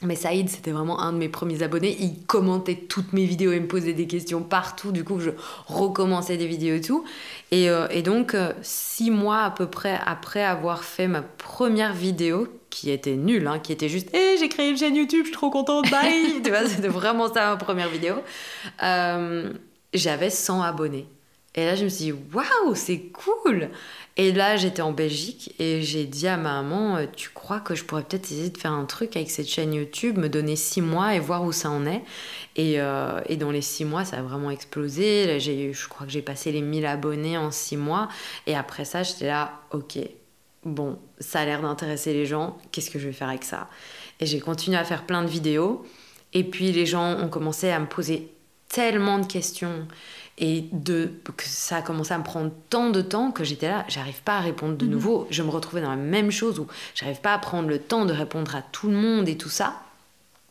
Mais Saïd, c'était vraiment un de mes premiers abonnés. Il commentait toutes mes vidéos et me posait des questions partout. Du coup, je recommençais des vidéos et tout. Et, euh, donc, euh, six mois à peu près après avoir fait ma première vidéo, qui était nulle, hein, qui était juste hey, j'ai créé une chaîne YouTube, je suis trop contente, bye Tu vois, c'était vraiment ça ma première vidéo. Euh, j'avais 100 abonnés. Et là, je me suis dit, waouh, c'est cool! Et là, j'étais en Belgique et j'ai dit à ma maman, euh, tu crois que je pourrais peut-être essayer de faire un truc avec cette chaîne YouTube, me donner six mois et voir où ça en est. Et, euh, et dans les six mois, ça a vraiment explosé. Là, je crois que j'ai passé les 1000 abonnés en six mois. Et après ça, j'étais là, ok, bon, ça a l'air d'intéresser les gens, qu'est-ce que je vais faire avec ça? Et j'ai continué à faire plein de vidéos. Et puis les gens ont commencé à me poser tellement de questions et de que ça a commencé à me prendre tant de temps que j'étais là, j'arrive pas à répondre de mhm. nouveau. Je me retrouvais dans la même chose où j'arrive pas à prendre le temps de répondre à tout le monde et tout ça.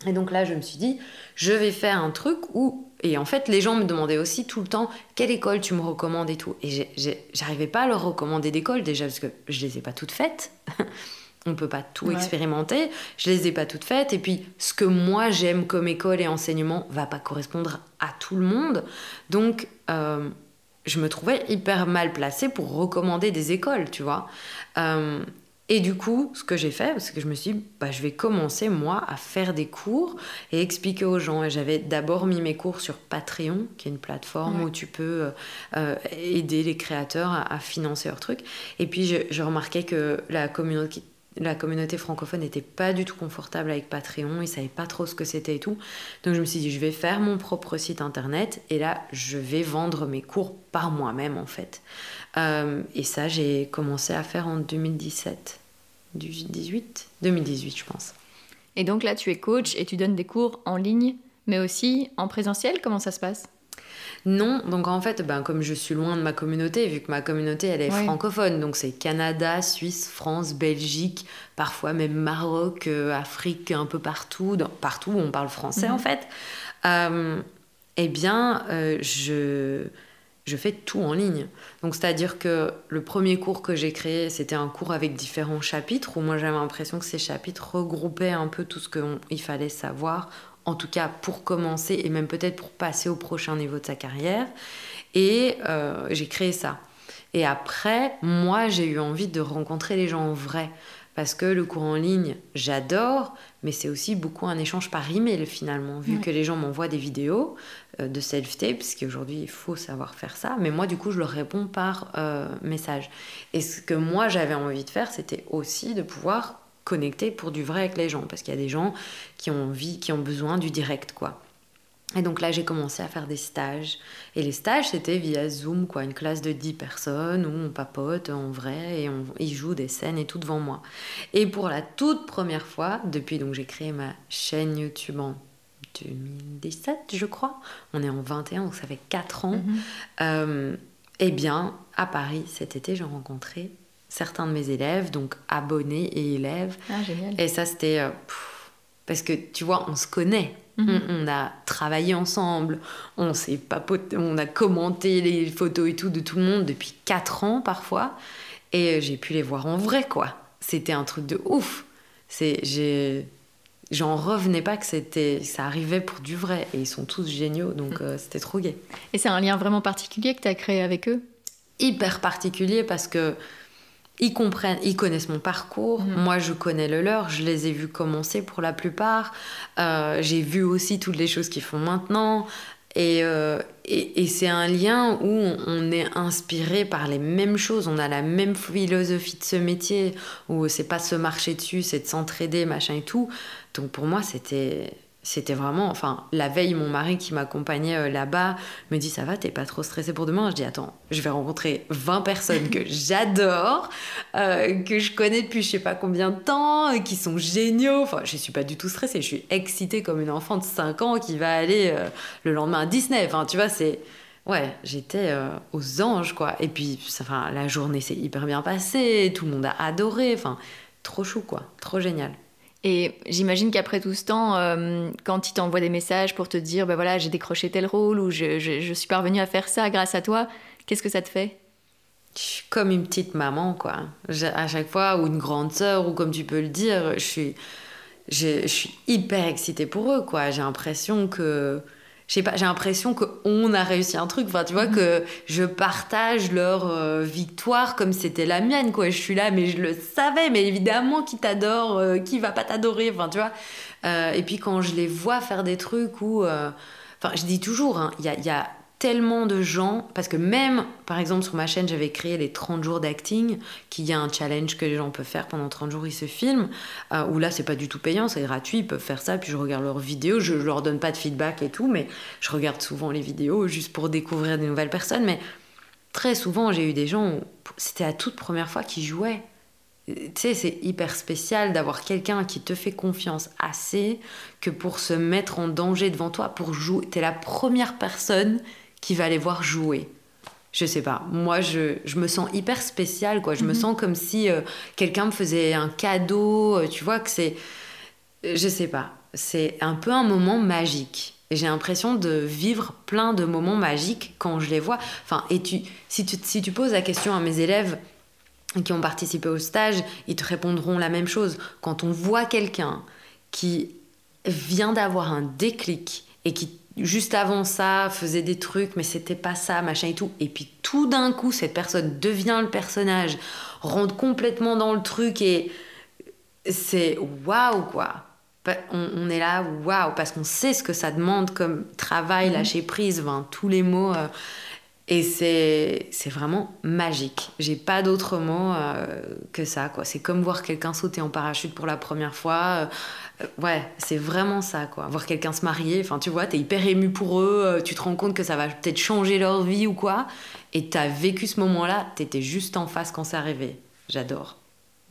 Et donc là, je me suis dit, je vais faire un truc où. Et en fait, les gens me demandaient aussi tout le temps quelle école tu me recommandes et tout. Et j'arrivais pas à leur recommander d'école déjà parce que je les ai pas toutes faites. on peut pas tout expérimenter. Je les ai pas toutes faites. Et puis, ce que moi j'aime comme école et enseignement va pas correspondre à tout le monde. Donc, euh, je me trouvais hyper mal placée pour recommander des écoles, tu vois. Euh, et du coup, ce que j'ai fait, c'est que je me suis dit, bah, je vais commencer moi à faire des cours et expliquer aux gens. Et j'avais d'abord mis mes cours sur Patreon, qui est une plateforme où tu peux euh, aider les créateurs à, financer leurs trucs. Et puis, je, je remarquais que la communauté la communauté francophone n'était pas du tout confortable avec Patreon, ils savaient pas trop ce que c'était et tout. Donc je me suis dit, je vais faire mon propre site internet et là, je vais vendre mes cours par moi-même en fait. Euh, et ça, j'ai commencé à faire en 2017, 2018, 2018 je pense. Et donc là, tu es coach et tu donnes des cours en ligne, mais aussi en présentiel. Comment ça se passe? Non, donc en fait, ben, comme je suis loin de ma communauté, vu que ma communauté, elle est francophone, donc c'est Canada, Suisse, France, Belgique, parfois même Maroc, euh, Afrique, un peu partout, partout où on parle français mhm. en fait, euh, eh bien, euh, je je fais tout en ligne. Donc c'est-à-dire que le premier cours que j'ai créé, c'était un cours avec différents chapitres, où moi j'avais l'impression que ces chapitres regroupaient un peu tout ce qu'il fallait savoir, en tout cas pour commencer et même peut-être pour passer au prochain niveau de sa carrière. Et euh, j'ai créé ça. Et après, moi, j'ai eu envie de rencontrer les gens en vrai. Parce que le cours en ligne, j'adore, mais c'est aussi beaucoup un échange par email finalement, vu que les gens m'envoient des vidéos euh, de self-tape, parce qu'aujourd'hui il faut savoir faire ça, mais moi du coup je leur réponds par euh, message. Et ce que moi j'avais envie de faire, c'était aussi de pouvoir connecter pour du vrai avec les gens, parce qu'il y a des gens qui ont envie, qui ont besoin du direct quoi. Et donc là, j'ai commencé à faire des stages. Et les stages, c'était via Zoom, quoi, une classe de 10 personnes où on papote en vrai et on, ils jouent des scènes et tout devant moi. Et pour la toute première fois, depuis donc j'ai créé ma chaîne YouTube en 2017, je crois, on est en 21, donc ça fait 4 ans, euh, eh bien, à Paris, cet été, j'ai rencontré certains de mes élèves, donc abonnés et élèves. Ah, génial. Et ça, c'était... Euh, parce que, tu vois, on se connaît Mhm. On, a travaillé ensemble, on s'est papoté, on a commenté les photos et tout de tout le monde depuis 4 ans parfois. Et euh, j'ai pu les voir en vrai, quoi. C'était un truc de ouf. C'est, j'en revenais pas que c'était, ça arrivait pour du vrai. Et ils sont tous géniaux, donc mhm. euh, c'était trop gai. Et c'est un lien vraiment particulier que tu as créé avec eux? Hyper particulier parce que ils comprennent, ils connaissent mon parcours. Mm. Moi, je connais le leur. Je les ai vus commencer pour la plupart. Euh, j'ai vu aussi toutes les choses qu'ils font maintenant. Euh, et, et, c'est un lien où on est inspiré par les mêmes choses. On a la même philosophie de ce métier où c'est pas se marcher dessus, c'est de s'entraider, machin et tout. Donc pour moi, c'était c'était vraiment, enfin, la veille, mon mari qui m'accompagnait euh, là-bas me dit Ça va, t'es pas trop stressé pour demain? Je dis Attends, je vais rencontrer 20 personnes que j'adore, euh, que je connais depuis je sais pas combien de temps, euh, qui sont géniaux. Enfin, je suis pas du tout stressée, je suis excitée comme une enfant de 5 ans qui va aller le lendemain à Disney. Enfin, tu vois, c'est. Ouais, j'étais aux anges, quoi. Et puis, enfin, la journée s'est hyper bien passée, tout le monde a adoré. Enfin, trop chou, quoi. Trop génial. Et j'imagine qu'après tout ce temps, euh, quand il t'envoie des messages pour te dire, ben voilà, j'ai décroché tel rôle ou je, suis parvenue à faire ça grâce à toi, qu'est-ce que ça te fait? Je suis comme une petite maman, quoi. À chaque fois, ou une grande sœur, ou comme tu peux le dire, je suis hyper excitée pour eux, quoi. J'ai l'impression que j'ai pas, j'ai l'impression qu'on a réussi un truc. Enfin, tu vois, mhm. que je partage leur euh, victoire comme c'était la mienne, quoi. Je suis là, mais je le savais, mais évidemment, qui t'adore, euh, qui va pas t'adorer, enfin, tu vois. Euh, et puis quand je les vois faire des trucs où. Enfin, je dis toujours, hein, il y, a, y a tellement de gens, parce que même, par exemple, sur ma chaîne, j'avais créé les 30 jours d'acting, qui y a un challenge que les gens peuvent faire pendant 30 jours, ils se filment, euh, où là, c'est pas du tout payant, c'est gratuit, ils peuvent faire ça, puis je regarde leurs vidéos, je, leur donne pas de feedback et tout, mais je regarde souvent les vidéos juste pour découvrir des nouvelles personnes, mais très souvent, j'ai eu des gens, c'était la toute première fois qu'ils jouaient. Tu sais, c'est hyper spécial d'avoir quelqu'un qui te fait confiance assez que pour se mettre en danger devant toi, pour jouer. T'es la première personne qui va aller voir jouer. Je sais pas. Moi, je, je me sens hyper spéciale, quoi. Je me mhm. sens comme si euh, quelqu'un me faisait un cadeau. Euh, tu vois que c'est. Je sais pas. C'est un peu un moment magique. Et j'ai l'impression de vivre plein de moments magiques quand je les vois. Enfin, et tu, si, tu, si tu poses la question à mes élèves qui ont participé au stage, ils te répondront la même chose. Quand on voit quelqu'un qui vient d'avoir un déclic et qui juste avant ça faisait des trucs mais c'était pas ça machin et tout et puis tout d'un coup cette personne devient le personnage rentre complètement dans le truc et c'est waouh quoi on, est là waouh parce qu'on sait ce que ça demande comme travail mhm. lâcher prise tous les mots euh, et c'est, c'est vraiment magique. J'ai pas d'autre mot euh, que ça. Quoi. C'est comme voir quelqu'un sauter en parachute pour la première fois. Euh, ouais, c'est vraiment ça. Quoi. Voir quelqu'un se marier. Enfin, tu vois, t'es hyper ému pour eux. Euh, tu te rends compte que ça va peut-être changer leur vie ou quoi. Et t'as vécu ce moment-là. T'étais juste en face quand c'est arrivé. J'adore.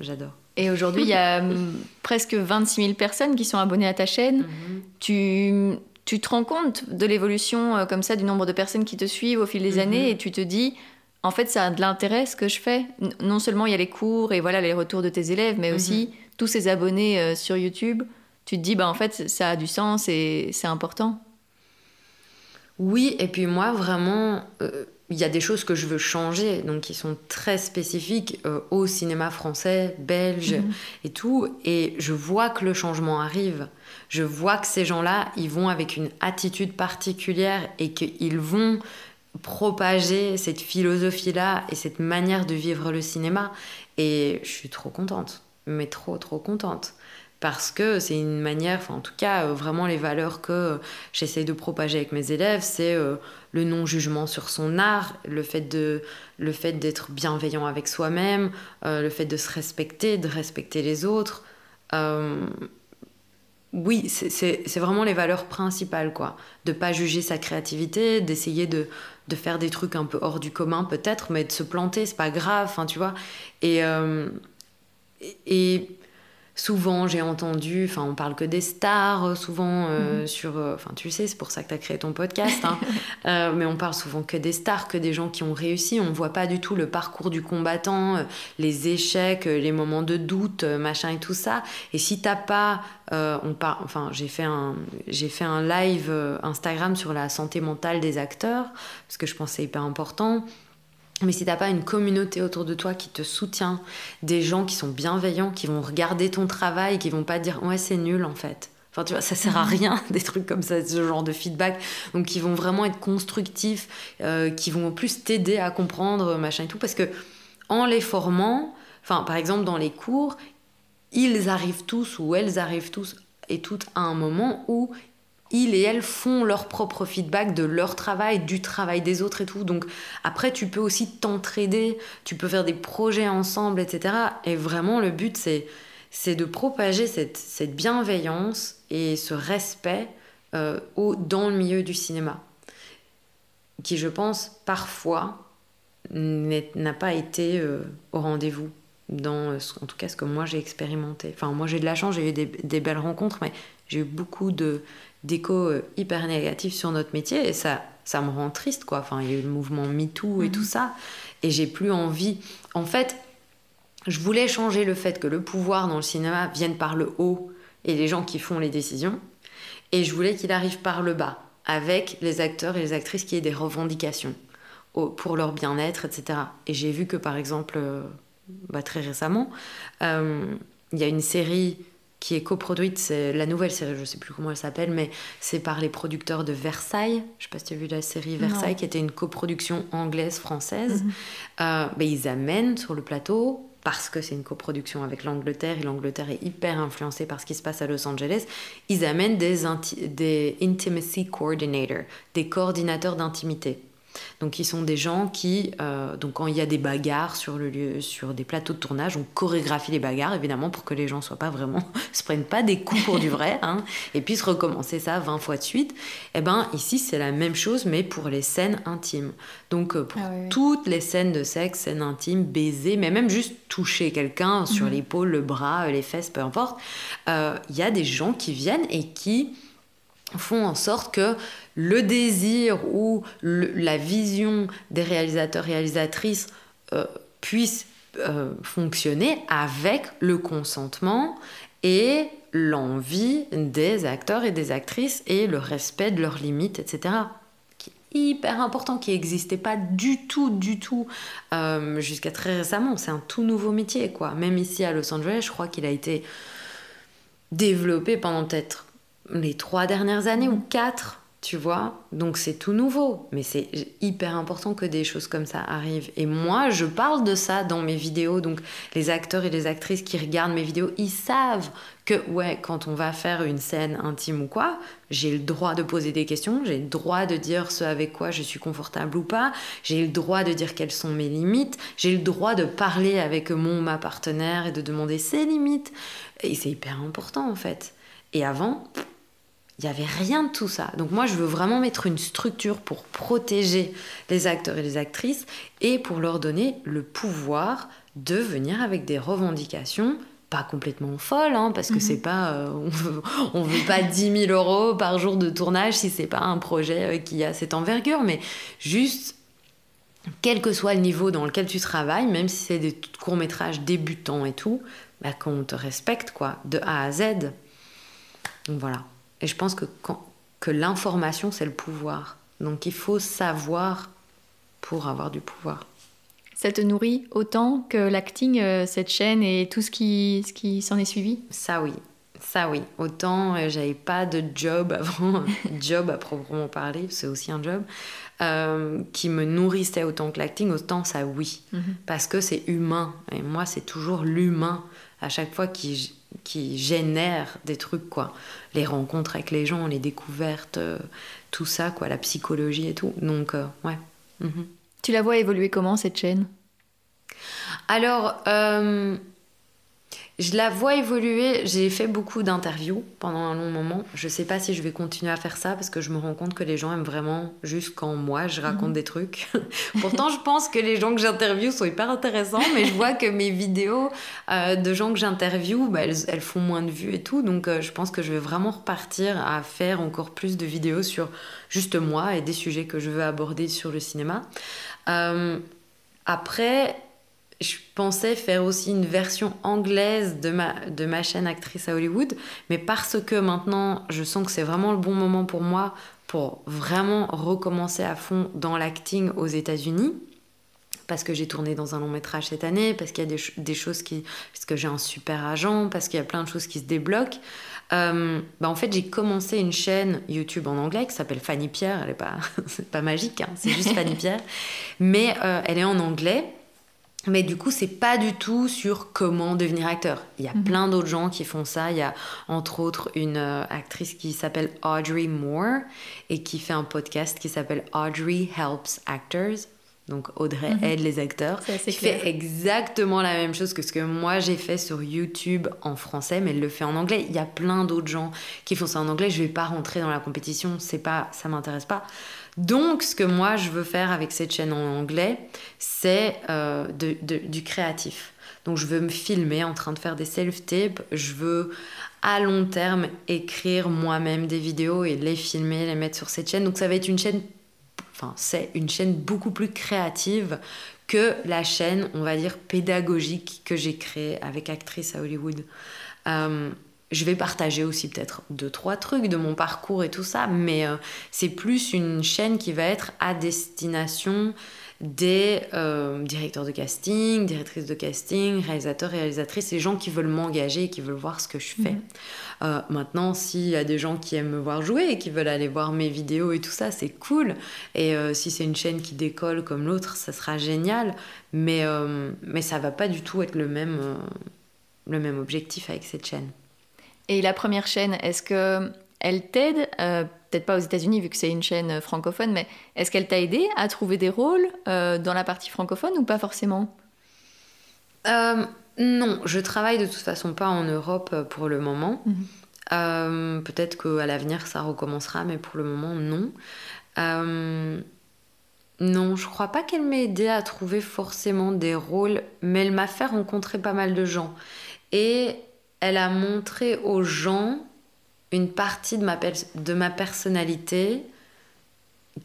J'adore. Et aujourd'hui, il y a presque 26 000 personnes qui sont abonnées à ta chaîne. Mhm. Tu tu te rends compte de l'évolution euh, comme ça du nombre de personnes qui te suivent au fil des mhm. années et tu te dis en fait ça a de l'intérêt ce que je fais non seulement il y a les cours et voilà les retours de tes élèves mais aussi mhm. tous ces abonnés euh, sur YouTube tu te dis bah en fait ça a du sens et c'est important oui et puis moi vraiment euh, il y a des choses que je veux changer, donc qui sont très spécifiques euh, au cinéma français, belge mhm. et tout. Et je vois que le changement arrive. Je vois que ces gens-là, ils vont avec une attitude particulière et qu'ils vont propager cette philosophie-là et cette manière de vivre le cinéma. Et je suis trop contente, mais trop, trop contente parce que c'est une manière, en tout cas euh, vraiment les valeurs que j'essaie de propager avec mes élèves, c'est euh, le non-jugement sur son art, le fait de le fait d'être bienveillant avec soi-même, euh, le fait de se respecter, de respecter les autres. Oui, c'est vraiment les valeurs principales, quoi. De pas juger sa créativité, d'essayer de, faire des trucs un peu hors du commun, peut-être, mais de se planter, c'est pas grave, enfin, tu vois. Et, et souvent j'ai entendu, enfin on parle que des stars euh, souvent euh, mhm. sur, euh, enfin tu sais c'est pour ça que tu as créé ton podcast, hein. mais on parle souvent que des stars, que des gens qui ont réussi, on voit pas du tout le parcours du combattant, les échecs, les moments de doute, machin et tout ça. Et si t'as pas, on parle, enfin j'ai fait un, j'ai fait un live Instagram sur la santé mentale des acteurs parce que je pense que c'est hyper important. Mais si t'as pas une communauté autour de toi qui te soutient, des gens qui sont bienveillants, qui vont regarder ton travail, qui vont pas dire ouais c'est nul en fait. Enfin tu vois, ça sert à mhm. rien des trucs comme ça, ce genre de feedback. Donc qui vont vraiment être constructifs, euh, qui vont plus t'aider à comprendre machin et tout, parce que en les formant, enfin par exemple dans les cours, ils arrivent tous ou elles arrivent tous et toutes à un moment où ils et elles font leur propre feedback de leur travail, du travail des autres et tout. Donc après, tu peux aussi t'entraider, tu peux faire des projets ensemble, etc. Et vraiment, le but, c'est, c'est de propager cette, bienveillance et ce respect euh, au, dans le milieu du cinéma, qui, je pense, parfois n'a pas été euh, au rendez-vous dans, en tout cas, ce que moi j'ai expérimenté. Enfin, moi j'ai de la chance, j'ai eu des belles rencontres, mais j'ai eu beaucoup de d'écho euh, hyper négatif sur notre métier et ça, ça me rend triste quoi. Enfin, il y a eu le mouvement MeToo et mhm. tout ça et j'ai plus envie. En fait, je voulais changer le fait que le pouvoir dans le cinéma vienne par le haut et les gens qui font les décisions et je voulais qu'il arrive par le bas avec les acteurs et les actrices qui aient des revendications pour leur bien-être, etc. Et j'ai vu que par exemple, euh, bah, très récemment, euh, il y a une série qui est coproduite, c'est la nouvelle série, je sais plus comment elle s'appelle, mais c'est par les producteurs de Versailles. Je sais pas si tu as vu la série Versailles, qui était une coproduction anglaise-française. Mhm. Euh, ben, ils amènent sur le plateau, parce que c'est une coproduction avec l'Angleterre, et l'Angleterre est hyper influencée par ce qui se passe à Los Angeles, ils amènent des, des intimacy coordinators, des coordinateurs d'intimité. Donc, ils sont des gens qui, euh, donc quand il y a des bagarres sur le lieu, sur des plateaux de tournage, on chorégraphie les bagarres évidemment pour que les gens soient pas vraiment, se prennent pas des coups pour du vrai, hein, et puissent recommencer ça 20 fois de suite. Et eh ben ici c'est la même chose mais pour les scènes intimes. Donc euh, pour ah toutes les scènes de sexe, scènes intimes, baiser, mais même juste toucher quelqu'un sur mhm. l'épaule, le bras, les fesses, peu importe, euh, il y a des gens qui viennent et qui font en sorte que le désir ou la vision des réalisateurs réalisatrices euh, puisse euh, fonctionner avec le consentement et l'envie des acteurs et des actrices et le respect de leurs limites, etc. Qui est hyper important, qui n'existait pas du tout, du tout euh, jusqu'à très récemment. C'est un tout nouveau métier, quoi. Même ici à Los Angeles, je crois qu'il a été développé pendant peut-être les trois dernières années ou quatre, tu vois. Donc c'est tout nouveau, mais c'est hyper important que des choses comme ça arrivent. Et moi, je parle de ça dans mes vidéos. Donc les acteurs et les actrices qui regardent mes vidéos, ils savent que ouais, quand on va faire une scène intime ou quoi, j'ai le droit de poser des questions, j'ai le droit de dire ce avec quoi je suis confortable ou pas, j'ai le droit de dire quelles sont mes limites, j'ai le droit de parler avec mon ma partenaire et de demander ses limites. Et c'est hyper important en fait. Et avant, il n'y avait rien de tout ça. Donc moi, je veux vraiment mettre une structure pour protéger les acteurs et les actrices et pour leur donner le pouvoir de venir avec des revendications pas complètement folles, hein, parce que mhm. c'est pas, euh, on, veut, veut pas 10 000 euros par jour de tournage si c'est pas un projet euh, qui a cette envergure, mais juste quel que soit le niveau dans lequel tu travailles, même si c'est des courts métrages débutants et tout, bah, qu'on te respecte quoi, de A à Z. Donc voilà. Et je pense que, que l'information, c'est le pouvoir. Donc il faut savoir pour avoir du pouvoir. Ça te nourrit autant que l'acting, euh, cette chaîne et tout ce qui, ce qui s'en est suivi? Ça oui, ça oui. Autant euh, j'avais pas de job avant, job à proprement parler, c'est aussi un job, euh, qui me nourrissait autant que l'acting, autant ça oui. Mhm. Parce que c'est humain. Et moi, c'est toujours l'humain à chaque fois qui, qui génère des trucs, quoi. Les rencontres avec les gens, les découvertes, tout ça, quoi, la psychologie et tout. Donc, ouais. Mhm. Tu la vois évoluer comment cette chaîne? Alors, euh, je la vois évoluer. J'ai fait beaucoup d'interviews pendant un long moment. Je ne sais pas si je vais continuer à faire ça parce que je me rends compte que les gens aiment vraiment juste quand moi je raconte mhm. des trucs. Pourtant, je pense que les gens que j'interviewe sont hyper intéressants, mais je vois que mes vidéos euh, de gens que j'interviewe, bah, elles, font moins de vues et tout. Donc, euh, je pense que je vais vraiment repartir à faire encore plus de vidéos sur juste moi et des sujets que je veux aborder sur le cinéma. Euh, après, je pensais faire aussi une version anglaise de ma, de ma chaîne actrice à Hollywood, mais parce que maintenant je sens que c'est vraiment le bon moment pour moi pour vraiment recommencer à fond dans l'acting aux États-Unis, parce que j'ai tourné dans un long métrage cette année, parce qu'il y a des, des, choses qui. parce que j'ai un super agent, parce qu'il y a plein de choses qui se débloquent. Euh, bah en fait, j'ai commencé une chaîne YouTube en anglais qui s'appelle Fanny Pierre. Elle n'est pas, pas magique, hein, c'est juste Fanny Pierre. Mais euh, elle est en anglais. Mais du coup, c'est pas du tout sur comment devenir acteur. Il y a mhm. plein d'autres gens qui font ça. Il y a entre autres une euh, actrice qui s'appelle Audrey Moore et qui fait un podcast qui s'appelle Audrey Helps Actors. Donc Audrey mhm. aide les acteurs. Qui fait exactement la même chose que ce que moi j'ai fait sur YouTube en français, mais elle le fait en anglais. Il y a plein d'autres gens qui font ça en anglais. Je vais pas rentrer dans la compétition, c'est pas, ça m'intéresse pas. Donc ce que moi je veux faire avec cette chaîne en anglais, c'est euh, du créatif. Donc je veux me filmer en train de faire des self-tapes. Je veux à long terme écrire moi-même des vidéos et les filmer, les mettre sur cette chaîne. Donc ça va être une chaîne C'est une chaîne beaucoup plus créative que la chaîne, on va dire, pédagogique que j'ai créée avec Actrice à Hollywood. Euh, je vais partager aussi peut-être deux, trois trucs de mon parcours et tout ça, mais euh, c'est plus une chaîne qui va être à destination des euh, directeurs de casting, directrices de casting, réalisateurs, réalisatrices, les gens qui veulent m'engager et qui veulent voir ce que je fais. Mhm. Euh, maintenant, s'il y a des gens qui aiment me voir jouer et qui veulent aller voir mes vidéos et tout ça, c'est cool. Et euh, si c'est une chaîne qui décolle comme l'autre, ça sera génial. Mais, mais ça va pas du tout être le même, le même objectif avec cette chaîne. Et la première chaîne, est-ce que elle t'aide peut-être pas aux États-Unis vu que c'est une chaîne francophone, mais est-ce qu'elle t'a aidé à trouver des rôles euh, dans la partie francophone ou pas forcément? Euh, Non, je travaille de toute façon pas en Europe euh, pour le moment. Mhm. peut-être qu'à l'avenir ça recommencera, mais pour le moment non. non, je crois pas qu'elle m'ait aidé à trouver forcément des rôles, mais elle m'a fait rencontrer pas mal de gens. Et elle a montré aux gens une partie de ma, de ma personnalité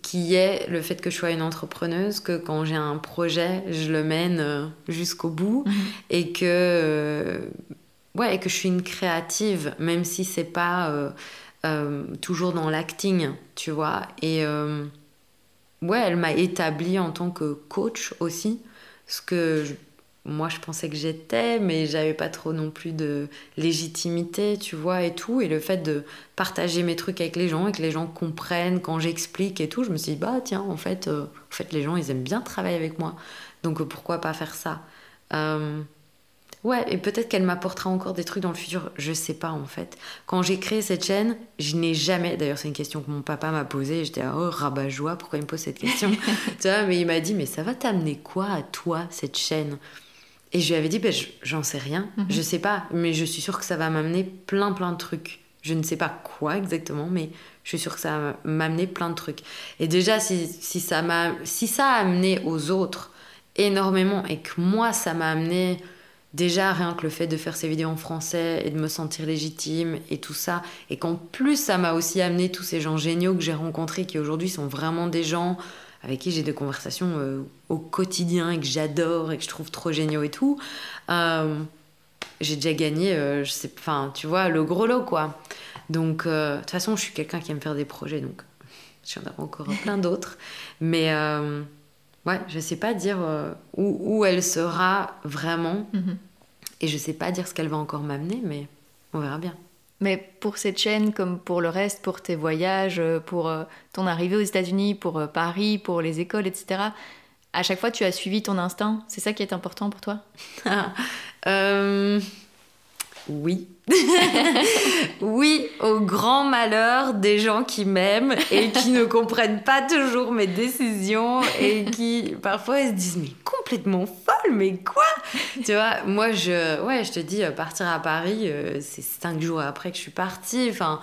qui est le fait que je sois une entrepreneuse, que quand j'ai un projet, je le mène euh, jusqu'au bout mhm. et que euh, ouais, et que je suis une créative, même si c'est pas euh, toujours dans l'acting, tu vois. Et ouais, elle m'a établie en tant que coach aussi, ce que moi je pensais que j'étais, mais j'avais pas trop non plus de légitimité, tu vois, et tout. Et le fait de partager mes trucs avec les gens et que les gens comprennent quand j'explique et tout, je me suis dit, bah tiens, en fait, euh, en fait les gens ils aiment bien travailler avec moi. Donc euh, pourquoi pas faire ça? Euh, Ouais, et peut-être qu'elle m'apportera encore des trucs dans le futur, je sais pas en fait. Quand j'ai créé cette chaîne, je n'ai jamais, d'ailleurs c'est une question que mon papa m'a posée, j'étais oh rabat-joie, pourquoi il me pose cette question Tu vois, mais il m'a dit, mais ça va t'amener quoi à toi cette chaîne? Et je lui avais dit, ben, j'en sais rien, mhm. je sais pas, mais je suis sûre que ça va m'amener plein plein de trucs. Je ne sais pas quoi exactement, mais je suis sûre que ça va m'amener plein de trucs. Et déjà, si, si, ça m'a, si ça a amené aux autres énormément et que moi, ça m'a amené déjà rien que le fait de faire ces vidéos en français et de me sentir légitime et tout ça, et qu'en plus, ça m'a aussi amené tous ces gens géniaux que j'ai rencontrés qui aujourd'hui sont vraiment des gens avec qui j'ai des conversations euh, au quotidien et que j'adore et que je trouve trop géniaux et tout, euh, j'ai déjà gagné, euh, je sais, enfin, tu vois, le gros lot, quoi. Donc, de toute façon, je suis quelqu'un qui aime faire des projets, donc j'en ai encore plein d'autres. Mais, ouais, je sais pas dire où, où, elle sera vraiment. Mhm. Et je sais pas dire ce qu'elle va encore m'amener, mais on verra bien. Mais pour cette chaîne, comme pour le reste, pour tes voyages, euh, pour euh, ton arrivée aux États-Unis, pour Paris, pour les écoles, etc., à chaque fois, tu as suivi ton instinct. C'est ça qui est important pour toi? Euh, Oui. oui, au grand malheur des gens qui m'aiment et qui ne comprennent pas toujours mes décisions et qui parfois se disent mais complètement folle, mais quoi? Tu vois, moi je, ouais, je te dis euh, partir à Paris, euh, c'est cinq jours après que je suis partie. Enfin,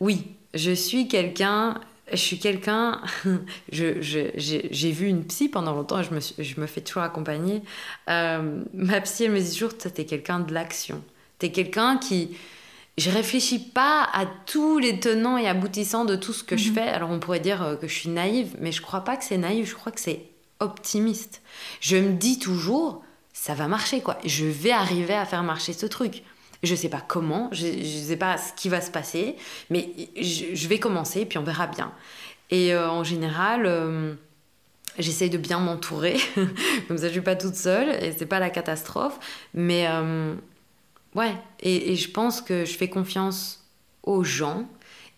oui, je suis quelqu'un je suis quelqu'un, j'ai je, vu une psy pendant longtemps je me, je me fais toujours accompagner. Euh, ma psy, elle me dit toujours, tu es quelqu'un de l'action. Tu es quelqu'un qui... Je réfléchis pas à tous les tenants et aboutissants de tout ce que je mhm. fais. Alors on pourrait dire euh, que je suis naïve, mais je crois pas que c'est naïf, je crois que c'est optimiste. Je me dis toujours, ça va marcher quoi. Je vais arriver à faire marcher ce truc. Je ne sais pas comment, je ne sais pas ce qui va se passer, mais je, vais commencer et puis on verra bien. Et euh, en général, euh, j'essaye de bien m'entourer, comme ça je ne suis pas toute seule et c'est pas la catastrophe. Mais euh, ouais, et, et, je pense que je fais confiance aux gens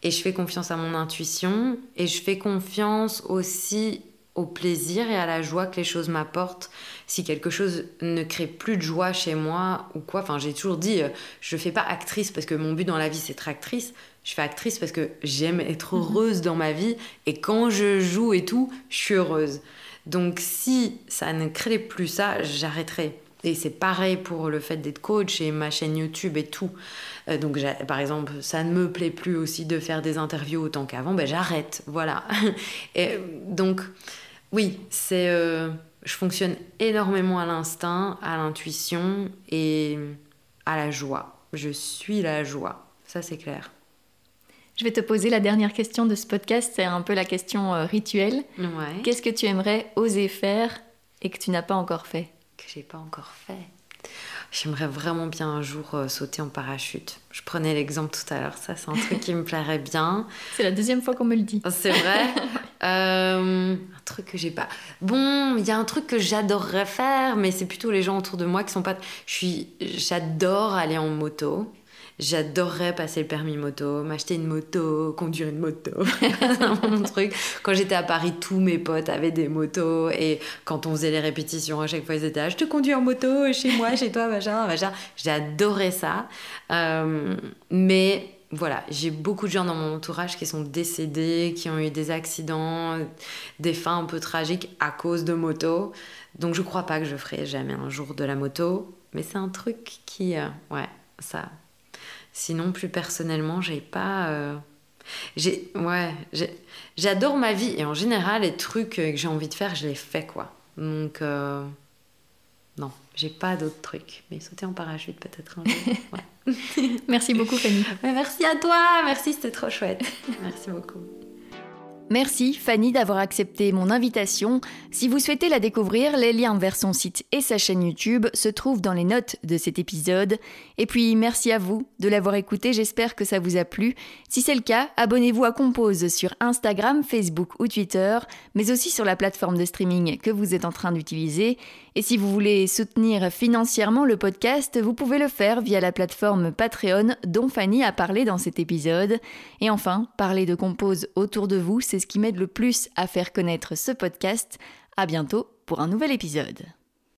et je fais confiance à mon intuition et je fais confiance aussi au plaisir et à la joie que les choses m'apportent. Si quelque chose ne crée plus de joie chez moi ou quoi, enfin j'ai toujours dit, euh, je fais pas actrice parce que mon but dans la vie c'est être actrice. Je fais actrice parce que j'aime être mhm. heureuse dans ma vie et quand je joue et tout, je suis heureuse. Donc si ça ne crée plus ça, j'arrêterai. Et c'est pareil pour le fait d'être coach et ma chaîne YouTube et tout. Euh, donc, par exemple, ça ne me plaît plus aussi de faire des interviews autant qu'avant, ben j'arrête. Voilà. et donc, oui, c'est. Euh, je fonctionne énormément à l'instinct, à l'intuition et à la joie. Je suis la joie. Ça, c'est clair. Je vais te poser la dernière question de ce podcast. C'est un peu la question euh, rituelle. Qu'est-ce que tu aimerais oser faire et que tu n'as pas encore fait? Que j'ai pas encore fait. J'aimerais vraiment bien un jour euh, sauter en parachute. Je prenais l'exemple tout à l'heure, ça c'est un truc qui me plairait bien. C'est la deuxième fois qu'on me le dit. C'est vrai euh, Un truc que j'ai pas. Bon, il y a un truc que j'adorerais faire, mais c'est plutôt les gens autour de moi qui sont pas. Je suis, j'adore aller en moto. J'adorerais passer le permis moto, m'acheter une moto, conduire une moto. mon truc. Quand j'étais à Paris, tous mes potes avaient des motos et quand on faisait les répétitions, à chaque fois ils étaient là, je te conduis en moto chez moi, chez toi, machin, machin. J'adorais ça. Euh, mais voilà, j'ai beaucoup de gens dans mon entourage qui sont décédés, qui ont eu des accidents, des fins un peu tragiques à cause de moto. Donc je crois pas que je ferai jamais un jour de la moto, mais c'est un truc qui, euh, ouais, ça, Sinon, plus personnellement, j'ai pas. Euh, j'ai, ouais, j'adore ma vie et en général, les trucs que j'ai envie de faire, je les fais quoi. Donc, euh, non, j'ai pas d'autres trucs. Mais sauter en parachute, peut-être un jour. merci beaucoup, Fanny. merci à toi, merci, c'était trop chouette. Merci beaucoup. Merci Fanny d'avoir accepté mon invitation. Si vous souhaitez la découvrir, les liens vers son site et sa chaîne YouTube se trouvent dans les notes de cet épisode. Et puis merci à vous de l'avoir écouté, j'espère que ça vous a plu. Si c'est le cas, abonnez-vous à Compose sur Instagram, Facebook ou Twitter, mais aussi sur la plateforme de streaming que vous êtes en train d'utiliser. Et si vous voulez soutenir financièrement le podcast, vous pouvez le faire via la plateforme Patreon dont Fanny a parlé dans cet épisode. Et enfin, parler de Compose autour de vous, c'est ce qui m'aide le plus à faire connaître ce podcast. À bientôt pour un nouvel épisode.